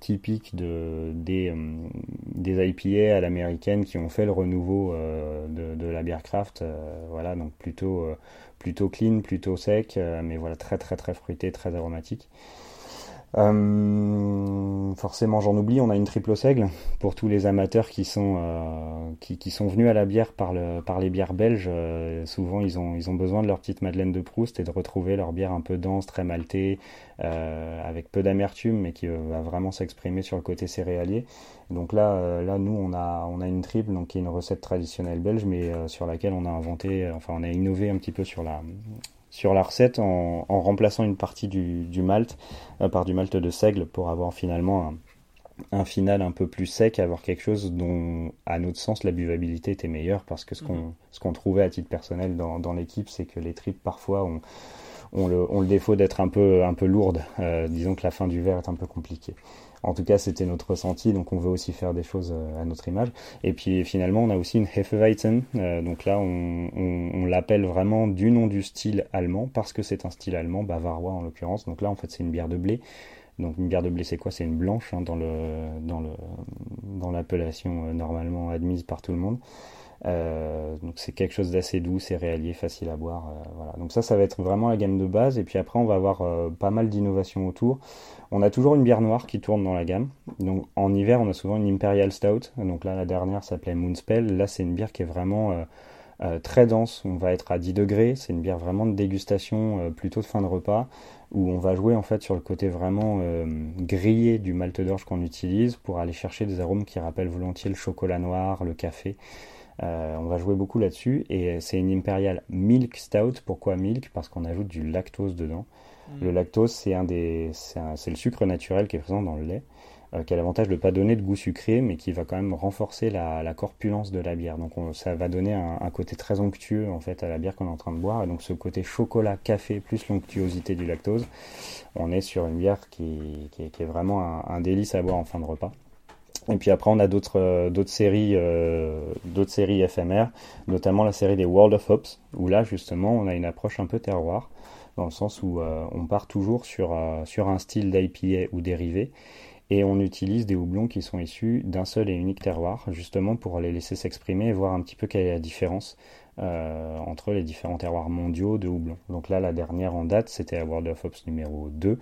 typique de, des, des IPA à l'américaine qui ont fait le renouveau de, de, la bière craft. voilà, donc plutôt, plutôt clean, plutôt sec, mais voilà très très très fruité, très aromatique. Euh, forcément, j'en oublie. On a une triple au seigle pour tous les amateurs qui sont euh, qui, qui, sont venus à la bière par le par les bières belges. Euh, souvent, ils ont ils ont besoin de leur petite Madeleine de Proust et de retrouver leur bière un peu dense, très maltée, euh, avec peu d'amertume, mais qui va vraiment s'exprimer sur le côté céréalier. Donc là, là, nous, on a on a une triple, donc qui est une recette traditionnelle belge, mais sur laquelle on a inventé, enfin, on a innové un petit peu sur la sur la recette en, remplaçant une partie du, du malt euh, par du malt de seigle pour avoir finalement un, final un peu plus sec, avoir quelque chose dont, à notre sens, la buvabilité était meilleure parce que ce qu'on mhm. ce qu'on trouvait à titre personnel dans, dans l'équipe, c'est que les tripes parfois ont, le, défaut d'être un peu, un peu. Euh, disons que la fin du verre est un peu compliquée. En tout cas, c'était notre ressenti, donc on veut aussi faire des choses euh, à notre image. Et puis finalement, on a aussi une Hefeweizen, euh, donc là, on, l'appelle vraiment du nom du style allemand, parce que c'est un style allemand, bavarois en l'occurrence. Donc là, en fait, c'est une bière de blé. Donc une bière de blé, c'est quoi? C'est une blanche hein, dans le dans le dans l'appellation euh, normalement admise par tout le monde. Euh, donc c'est quelque chose d'assez doux, céréalier, facile à boire. Euh, voilà. Donc ça, ça va être vraiment la gamme de base. Et puis après, on va avoir euh, pas mal d'innovations autour. On a toujours une bière noire qui tourne dans la gamme. Donc en hiver, on a souvent une Imperial Stout. Donc là, la dernière s'appelait Moonspell. Là, c'est une bière qui est vraiment très dense. On va être à 10 degrés. C'est une bière vraiment de dégustation, plutôt de fin de repas, où on va jouer en fait sur le côté vraiment grillé du malt d'orge qu'on utilise pour aller chercher des arômes qui rappellent volontiers le chocolat noir, le café. On va jouer beaucoup là-dessus et c'est une Imperial Milk Stout. Pourquoi milk? Parce qu'on ajoute du lactose dedans. Mm. Le lactose, c'est un des, c'est le sucre naturel qui est présent dans le lait, euh, qui a l'avantage de ne pas donner de goût sucré, mais qui va quand même renforcer la, corpulence de la bière. Donc ça va donner un, côté très onctueux en fait à la bière qu'on est en train de boire. Et donc ce côté chocolat, café plus l'onctuosité du lactose, on est sur une bière qui, est vraiment un, délice à boire en fin de repas. Et puis après, on a d'autres euh, d'autres séries euh, d'autres séries éphémères, notamment la série des World of Hops, où là justement, on a une approche un peu terroir dans le sens où euh, on part toujours sur, euh, sur un style d'IPA ou dérivé, et on utilise des houblons qui sont issus d'un seul et unique terroir, justement pour les laisser s'exprimer et voir un petit peu quelle est la différence entre les différents terroirs mondiaux de houblons. Donc là, la dernière en date, c'était World of Hops numéro 2,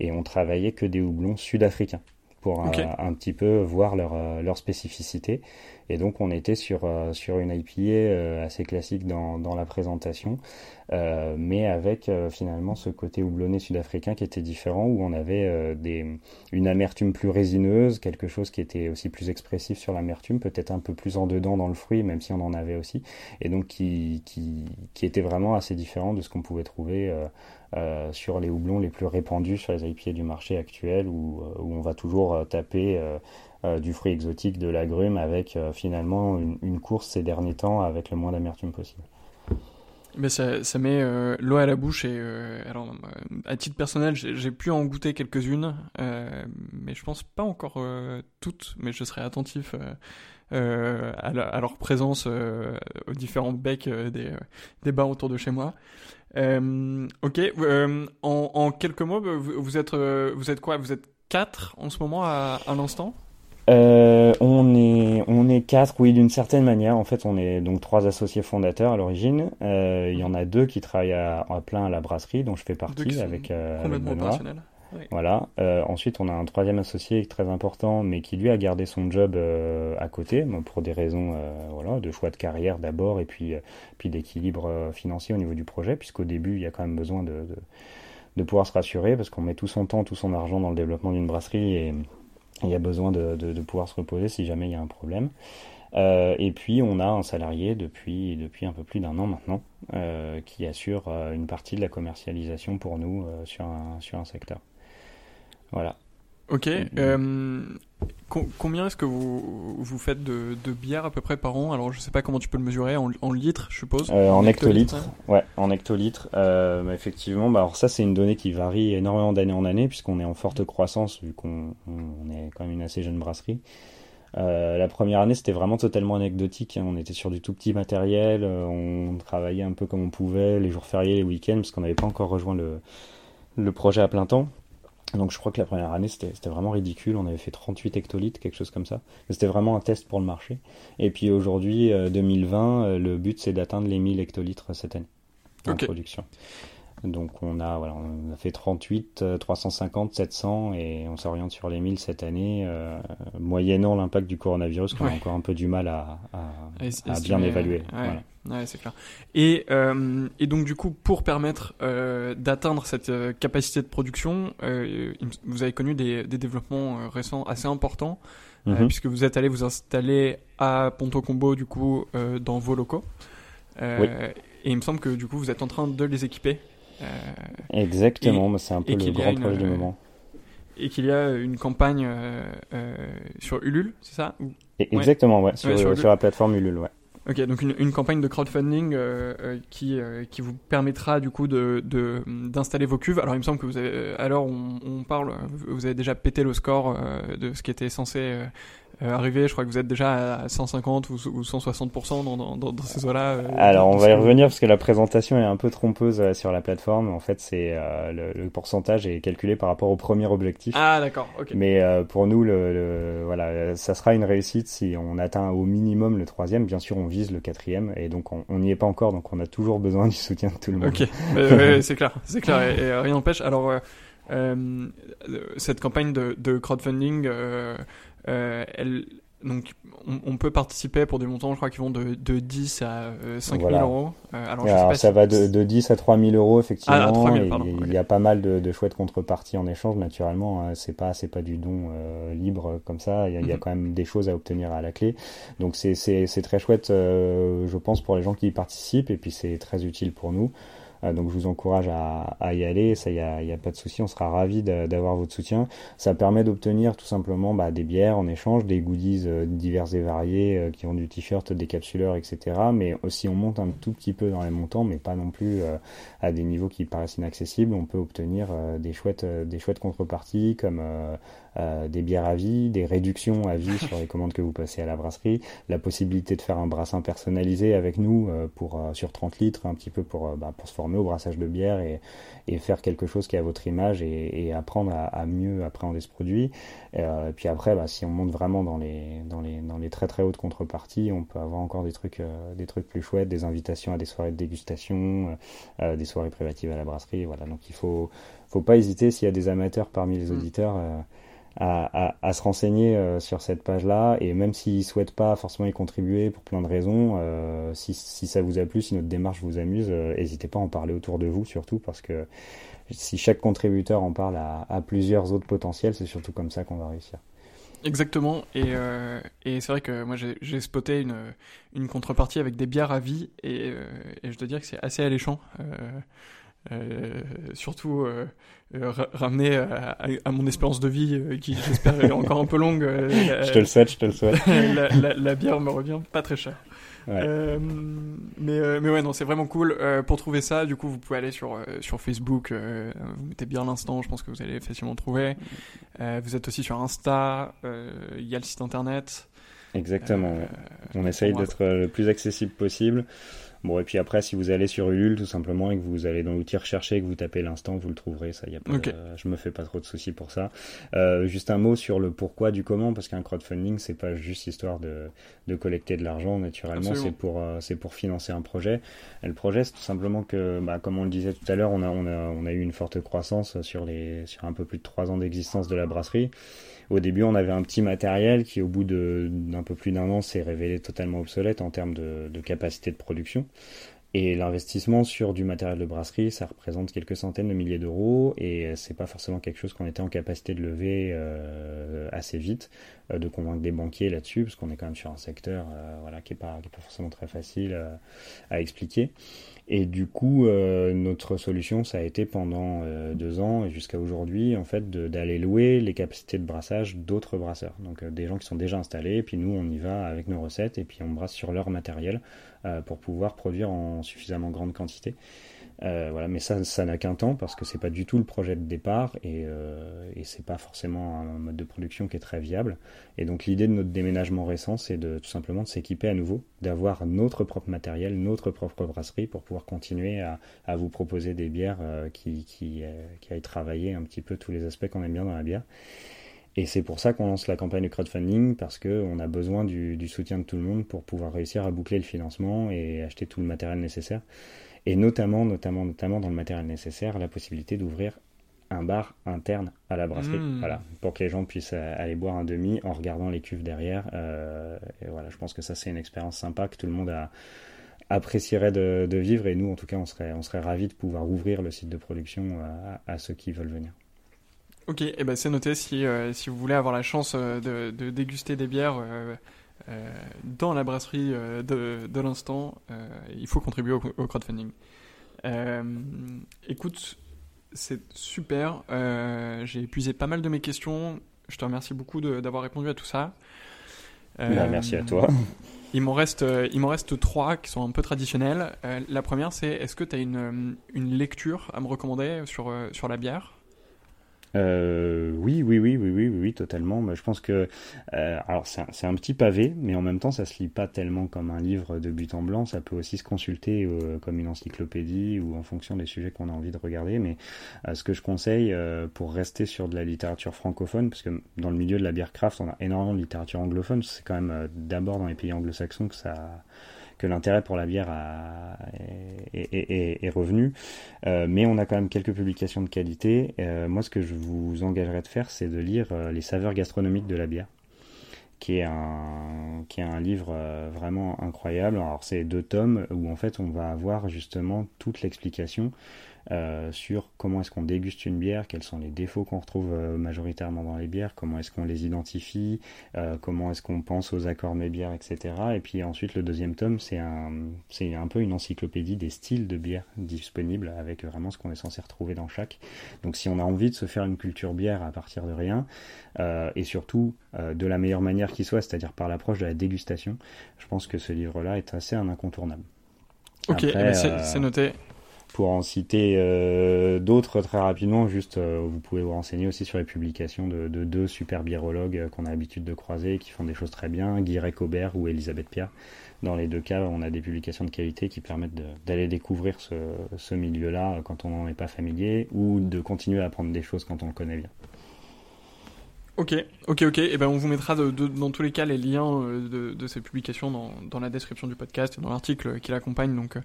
et on travaillait que des houblons sud-africains pour un, petit peu voir leur, leur spécificité. Et donc on était sur, sur une IPA assez classique dans, dans la présentation, euh, mais avec euh, finalement ce côté houblonné sud-africain qui était différent, où on avait euh, des, une amertume plus résineuse, quelque chose qui était aussi plus expressif sur l'amertume, peut-être un peu plus en dedans dans le fruit, même si on en avait aussi, et donc qui, qui, qui était vraiment assez différent de ce qu'on pouvait trouver euh, sur les houblons les plus répandus sur les IPA du marché actuel, où, où on va toujours taper du fruit exotique, de l'agrume, avec finalement une, course ces derniers temps avec le moins d'amertume possible. Mais ça, met euh, l'eau à la bouche et euh, alors euh, à titre personnel j'ai pu en goûter quelques-unes mais je pense pas encore toutes mais je serai attentif à, à, leur présence aux différents becs des, des bars autour de chez moi. Ok, en, en, quelques mots vous, vous êtes vous êtes quoi? Vous êtes quatre en ce moment à, à l'instant? Euh, on est on est quatre, oui, d'une certaine manière. En fait, on est donc trois associés fondateurs à l'origine. Euh, il y en a deux qui travaillent à, plein à la brasserie, dont je fais partie avec, euh, avec Benoît. Voilà. Euh, ensuite, on a un troisième associé très important, mais qui lui a gardé son job euh, à côté, pour des raisons voilà, de choix de carrière d'abord, et puis, puis d'équilibre financier au niveau du projet, puisqu'au début, il y a quand même besoin de, pouvoir se rassurer, parce qu'on met tout son temps, tout son argent dans le développement d'une brasserie, et il y a besoin de, pouvoir se reposer si jamais il y a un problème. Euh, et puis on a un salarié depuis, depuis un peu plus d'un an maintenant euh, qui assure euh, une partie de la commercialisation pour nous sur un secteur. Voilà. Ok. combien est-ce que vous, vous faites de, de bière à peu près par an? Alors je sais pas comment tu peux le mesurer en, en litres, je suppose. en, hectolitres. Ouais, en hectolitres. effectivement, bah, alors ça c'est une donnée qui varie énormément d'année en année puisqu'on est en forte croissance vu qu'on on est quand même une assez jeune brasserie. Euh, la première année, c'était vraiment totalement anecdotique. Hein. On était sur du tout petit matériel, euh, on travaillait un peu comme on pouvait, les jours fériés, les week-ends, parce qu'on n'avait pas encore rejoint le, le projet à plein temps. Donc je crois que la première année c'était vraiment ridicule, on avait fait 38 hectolitres, quelque chose comme ça. C'était vraiment un test pour le marché. Et puis aujourd'hui, 2020, euh, le but c'est d'atteindre les 1000 hectolitres cette année en production. Donc on a, voilà, on a fait 38, 350, 700 et on s'oriente sur les 1000 cette année, euh, moyennant l'impact du coronavirus qu'on a encore un peu du mal à, à, bien évaluer. Ouais, c'est clair. Et, euh, et donc du coup, pour permettre euh, d'atteindre cette euh, capacité de production, euh, vous avez connu des, des développements euh, récents assez importants, mhm. puisque vous êtes allé vous installer à Ponto Combo du coup dans vos locaux. Oui. Et il me semble que du coup, vous êtes en train de les équiper euh, Exactement, c'est un peu le grand projet du moment. Et qu'il y a une campagne euh, euh, sur Ulule, c'est ça? Exactement, ouais, sur, sur, la plateforme Ulule, ouais. Ok, donc une, une, campagne de crowdfunding euh, qui qui vous permettra du coup de d'installer vos cuves. Alors il me semble que vous avez, alors on, on parle, vous avez déjà pété le score de ce qui était censé euh, arrivé, je crois que vous êtes déjà à 150 ou, 160% dans, dans, dans, ces eaux-là. Euh, Alors on va y revenir parce que la présentation est un peu trompeuse euh, sur la plateforme. En fait, c'est le, pourcentage est calculé par rapport au premier objectif. Ah d'accord. ok. Mais pour nous, le, voilà, ça sera une réussite si on atteint au minimum le troisième. Bien sûr, on vise le quatrième et donc on n'y est pas encore. Donc on a toujours besoin [laughs] du soutien de tout le monde. Ok, c'est clair, c'est clair et, rien n'empêche. Alors cette campagne de, de crowdfunding. Euh, elle, donc, on, peut participer pour des montants, je crois, qui vont de, de 10 à 5 euh, 000 euros. Euh, alors, ça va de, de, 10 à 3 000 euros, effectivement. Ah, 3 000, pardon, il y a pas mal de, de chouettes contreparties en échange, naturellement. Hein. C'est pas, c'est pas du don euh, libre comme ça. Il y, a, il y, a, mhm. quand même des choses à obtenir à la clé. Donc, c'est, c'est, c'est très chouette, je pense, pour les gens qui y participent. Et puis, c'est très utile pour nous. Euh, donc je vous encourage à, y aller, ça y a, y a pas de souci, on sera ravi d'avoir votre soutien. Ça permet d'obtenir tout simplement bah, des bières en échange, des goodies euh, divers et variés euh, qui ont du t-shirt, des capsuleurs, etc. Mais aussi on monte un tout petit peu dans les montants, mais pas non plus à des niveaux qui paraissent inaccessibles. On peut obtenir des chouettes, des chouettes contreparties comme euh, des bières à vie, des réductions à vie sur les commandes que vous passez à la brasserie, la possibilité de faire un brassin personnalisé avec nous euh, pour euh, sur 30 litres, un petit peu pour, bah, pour se former au brassage de bière et, et faire quelque chose qui est à votre image et, et apprendre à, à, mieux appréhender ce produit. et puis après, bah, si on monte vraiment dans les, dans, les, dans les très très hautes contreparties, on peut avoir encore des trucs, des trucs plus chouettes, des invitations à des soirées de dégustation, des soirées privatives à la brasserie. Voilà, donc il faut, faut pas hésiter s'il y a des amateurs parmi les mmh. auditeurs à, à, à, se renseigner euh, sur cette page-là et même s'ils souhaitent pas forcément y contribuer pour plein de raisons, euh, si, si, ça vous a plu, si notre démarche vous amuse, euh, n'hésitez pas à en parler autour de vous surtout parce que si chaque contributeur en parle à, à plusieurs autres potentiels, c'est surtout comme ça qu'on va réussir. Exactement, et, euh, et c'est vrai que moi j'ai spoté une, une contrepartie avec des bières à vie, et, et je dois dire que c'est assez alléchant. Euh, surtout euh, euh, ramener à, mon espérance de vie qui j'espère est encore un peu longue. [laughs] je te le souhaite, je te le souhaite. [laughs] la, bière me revient pas très cher. mais, mais ouais, non, c'est vraiment cool. pour trouver ça, du coup, vous pouvez aller sur, sur Facebook, vous mettez bien l'instant, je pense que vous allez facilement trouver. vous êtes aussi sur Insta, il y a le site internet. Exactement. On essaye d'être le plus accessible possible. Bon, et puis après, si vous allez sur Ulule, tout simplement, et que vous allez dans l'outil rechercher, que vous tapez l'instant, vous le trouverez. Ça, y a pas, je me fais pas trop de soucis pour ça. Euh, juste un mot sur le pourquoi du comment, parce qu'un crowdfunding, c'est pas juste histoire de, de collecter de l'argent, naturellement, c'est pour, euh, c'est pour financer un projet. Et le projet, c'est tout simplement que, bah, comme on le disait tout à l'heure, on a, on a, on a eu une forte croissance sur les, sur un peu plus de trois ans d'existence de la brasserie. Au début, on avait un petit matériel qui, au bout d'un peu plus d'un an, s'est révélé totalement obsolète en termes de, capacité de production. Et l'investissement sur du matériel de brasserie, ça représente quelques centaines de milliers d'euros et c'est pas forcément quelque chose qu'on était en capacité de lever euh, assez vite, euh, de convaincre des banquiers là-dessus, parce qu'on est quand même sur un secteur euh, voilà, qui n'est pas, pas forcément très facile à expliquer. Et du coup, euh, notre solution, ça a été pendant euh, deux ans et jusqu'à aujourd'hui, en fait, d'aller louer les capacités de brassage d'autres brasseurs. Donc euh, des gens qui sont déjà installés, et puis nous, on y va avec nos recettes et puis on brasse sur leur matériel pour pouvoir produire en suffisamment grande quantité. Euh, voilà, mais ça, n'a qu'un temps parce que c'est pas du tout le projet de départ et, euh, et c'est pas forcément un mode de production qui est très viable. Et donc l'idée de notre déménagement récent, c'est de tout simplement de s'équiper à nouveau, d'avoir notre propre matériel, notre propre brasserie pour pouvoir continuer à, vous proposer des bières euh, qui, euh, qui aillent travailler un petit peu tous les aspects qu'on aime bien dans la bière. Et c'est pour ça qu'on lance la campagne de crowdfunding, parce qu'on a besoin du, soutien de tout le monde pour pouvoir réussir à boucler le financement et acheter tout le matériel nécessaire et notamment, notamment, notamment dans le matériel nécessaire, la possibilité d'ouvrir un bar interne à la brasserie, mmh. voilà, pour que les gens puissent euh, aller boire un demi en regardant les cuves derrière. Euh, et voilà, je pense que ça c'est une expérience sympa que tout le monde a, apprécierait de, de, vivre et nous en tout cas on serait on serait ravis de pouvoir ouvrir le site de production à, à ceux qui veulent venir. Ok, et eh ben c'est noté si euh, si vous voulez avoir la chance euh, de, de déguster des bières euh, dans la brasserie euh, de, de l'instant, euh, il faut contribuer au, crowdfunding. écoute, c'est super. J'ai épuisé pas mal de mes questions. Je te remercie beaucoup d'avoir répondu à tout ça. Bah, merci à toi. Il m'en reste, il m'en reste trois qui sont un peu traditionnelles. la première, c'est est-ce que tu as une, une, lecture à me recommander sur, sur la bière? Euh, oui, oui, oui, oui, oui, oui, totalement. Mais je pense que, euh, alors c'est un, petit pavé, mais en même temps, ça se lit pas tellement comme un livre de but en blanc. Ça peut aussi se consulter euh, comme une encyclopédie ou en fonction des sujets qu'on a envie de regarder. Mais ce que je conseille pour rester sur de la littérature francophone, parce que dans le milieu de la bière craft, on a énormément de littérature anglophone. C'est quand même d'abord dans les pays anglo-saxons que ça que l'intérêt pour la bière a, est, revenu. Euh, mais on a quand même quelques publications de qualité. Euh, moi, ce que je vous engagerais de faire, c'est de lire euh, les saveurs gastronomiques de la bière qui est un, qui est un livre vraiment incroyable. Alors c'est deux tomes où en fait on va avoir justement toute l'explication euh, sur comment est-ce qu'on déguste une bière, quels sont les défauts qu'on retrouve euh, majoritairement dans les bières, comment est-ce qu'on les identifie, euh, comment est-ce qu'on pense aux accords mes bières, etc. Et puis ensuite le deuxième tome, c'est un, c'est un peu une encyclopédie des styles de bière disponibles avec vraiment ce qu'on est censé retrouver dans chaque. Donc si on a envie de se faire une culture bière à partir de rien, et surtout de la meilleure manière qui soit, c'est-à-dire par l'approche de la dégustation, je pense que ce livre-là est assez un incontournable. Ok, eh ben, c'est noté. Pour en citer euh, d'autres très rapidement, juste euh, vous pouvez vous renseigner aussi sur les publications de, deux super birologues euh, qu'on a l'habitude de croiser qui font des choses très bien, Guy Recobert ou Elisabeth Pierre. Dans les deux cas, on a des publications de qualité qui permettent d'aller découvrir ce milieu-là quand on n'en est pas familier ou de continuer à apprendre des choses quand on le connaît bien. Ok, ok, ok. Et eh ben on vous mettra de, dans tous les cas les liens euh, de, de ces publications dans, dans, la description du podcast et dans l'article qui l'accompagne. Donc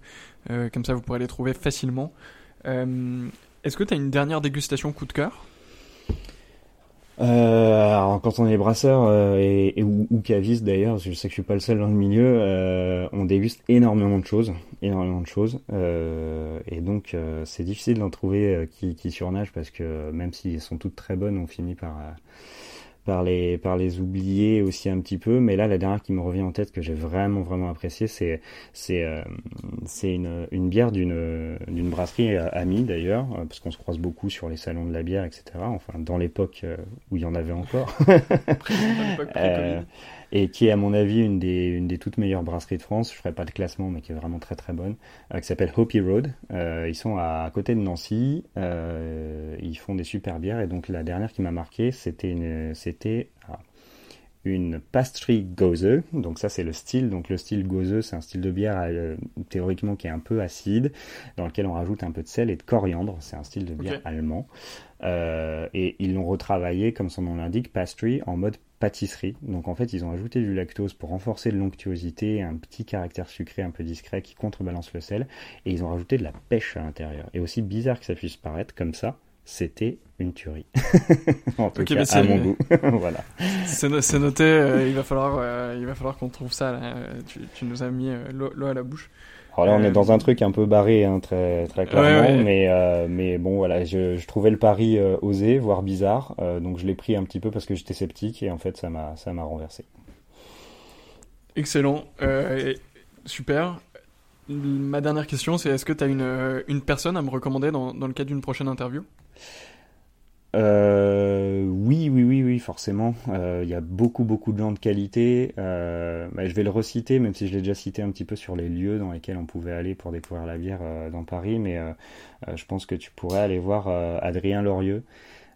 euh, comme ça vous pourrez les trouver facilement. Euh, Est-ce que tu as une dernière dégustation coup de cœur? Euh, alors quand on est brasseur euh, et, et, ou, ou caviste d'ailleurs, je sais que je suis pas le seul dans le milieu, euh, on déguste énormément de choses, énormément de choses, et donc c'est difficile d'en trouver qui, qui surnagent parce que même s'ils sont toutes très bonnes, on finit par par les par les oublier aussi un petit peu mais là la dernière qui me revient en tête que j'ai vraiment vraiment apprécié c'est c'est euh, c'est une, une bière d'une d'une brasserie euh, amie d'ailleurs euh, parce qu'on se croise beaucoup sur les salons de la bière etc enfin dans l'époque où il y en avait encore [laughs] et qui est à mon avis une des, une des toutes meilleures brasseries de France. Je ferai pas de classement, mais qui est vraiment très très bonne, euh, qui s'appelle Hopi Road. Euh, ils sont à, côté de Nancy. Euh, ils font des super bières et donc la dernière qui m'a marqué, c'était une, c'était ah, une pastry gose. Donc ça c'est le style. Donc le style gose, c'est un style de bière théoriquement qui est un peu acide, dans lequel on rajoute un peu de sel et de coriandre. C'est un style de bière allemand. Et ils l'ont retravaillé, comme son nom l'indique, pastry, en mode pâtisserie. Donc en fait, ils ont ajouté du lactose pour renforcer l'onctuosité, un petit caractère sucré un peu discret qui contrebalance le sel. Et ils ont rajouté de la pêche à l'intérieur. Et aussi bizarre que ça puisse paraître comme ça, c'était une tuerie. [laughs] en tout cas, à mon goût. [laughs] voilà. C'est noté. Euh, il va falloir, euh, il va falloir qu'on trouve ça. Tu, tu, nous as mis l'eau à la bouche. Alors là, on est euh, dans un truc un peu barré, hein, très, très clairement, mais euh, mais bon, voilà, je, je trouvais le pari euh, osé, voire bizarre, donc je l'ai pris un petit peu parce que j'étais sceptique et en fait, ça m'a ça m'a renversé. Excellent, super. Ma dernière question, c'est est-ce que tu as une, une personne à me recommander dans, dans le cadre d'une prochaine interview? Euh, oui, oui, oui, oui, forcément. Euh, il y a beaucoup, beaucoup de gens de qualité. Euh, bah, je vais le reciter, même si je l'ai déjà cité un petit peu sur les lieux dans lesquels on pouvait aller pour découvrir la bière euh, dans Paris. Mais euh, je pense que tu pourrais aller voir Adrien Lorieux,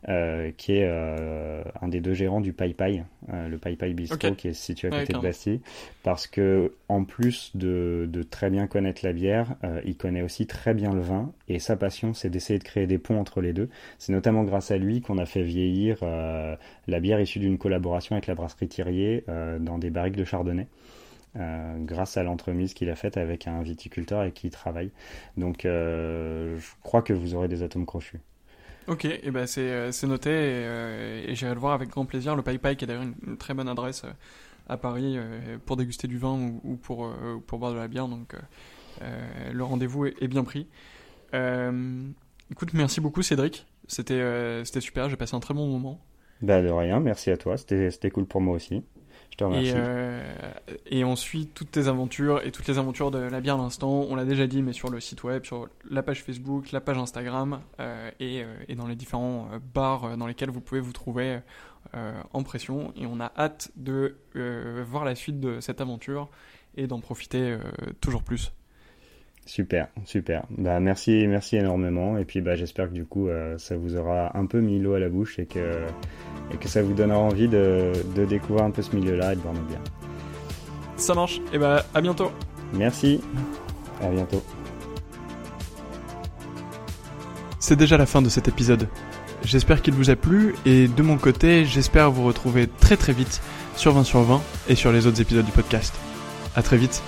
euh, qui est euh, un des deux gérants du Pai Pai, euh, le Pai Pai Bistro qui est situé à côté de Bastille, parce que en plus de, de très bien connaître la bière, il connaît aussi très bien le vin et sa passion c'est d'essayer de créer des ponts entre les deux. C'est notamment grâce à lui qu'on a fait vieillir la bière issue d'une collaboration avec la brasserie Thirier dans des barriques de chardonnay. Euh, grâce à l'entremise qu'il a faite avec un viticulteur avec qui il travaille. Donc euh, je crois que vous aurez des atomes crochus. Ok, et ben c'est, euh, c'est noté et, euh, et, j'irai le voir avec grand plaisir. Le Pai Pai qui est d'ailleurs une, très bonne adresse euh, à Paris pour déguster du vin ou, ou pour, boire de la bière, donc le rendez-vous est, est, bien pris. écoute, merci beaucoup Cédric, c'était, c'était super, j'ai passé un très bon moment. Bah de rien, merci à toi, c'était, c'était cool pour moi aussi. Et, euh, et, on suit toutes tes aventures et toutes les aventures de la bière l'instant. On l'a déjà dit, mais sur le site web, sur la page Facebook, la page Instagram euh, et, euh, et, dans les différents bars dans lesquels vous pouvez vous trouver en pression. Et on a hâte de voir la suite de cette aventure et d'en profiter toujours plus. Super, super. Bah merci, merci énormément. Et puis bah j'espère que du coup euh, ça vous aura un peu mis l'eau à la bouche et que et que ça vous donnera envie de, de découvrir un peu ce milieu-là et de voir nos biens. Ça marche. Et bah à bientôt. Merci. À bientôt. C'est déjà la fin de cet épisode. J'espère qu'il vous a plu et de mon côté, j'espère vous retrouver très très vite sur 20 sur 20 et sur les autres épisodes du podcast. À très vite.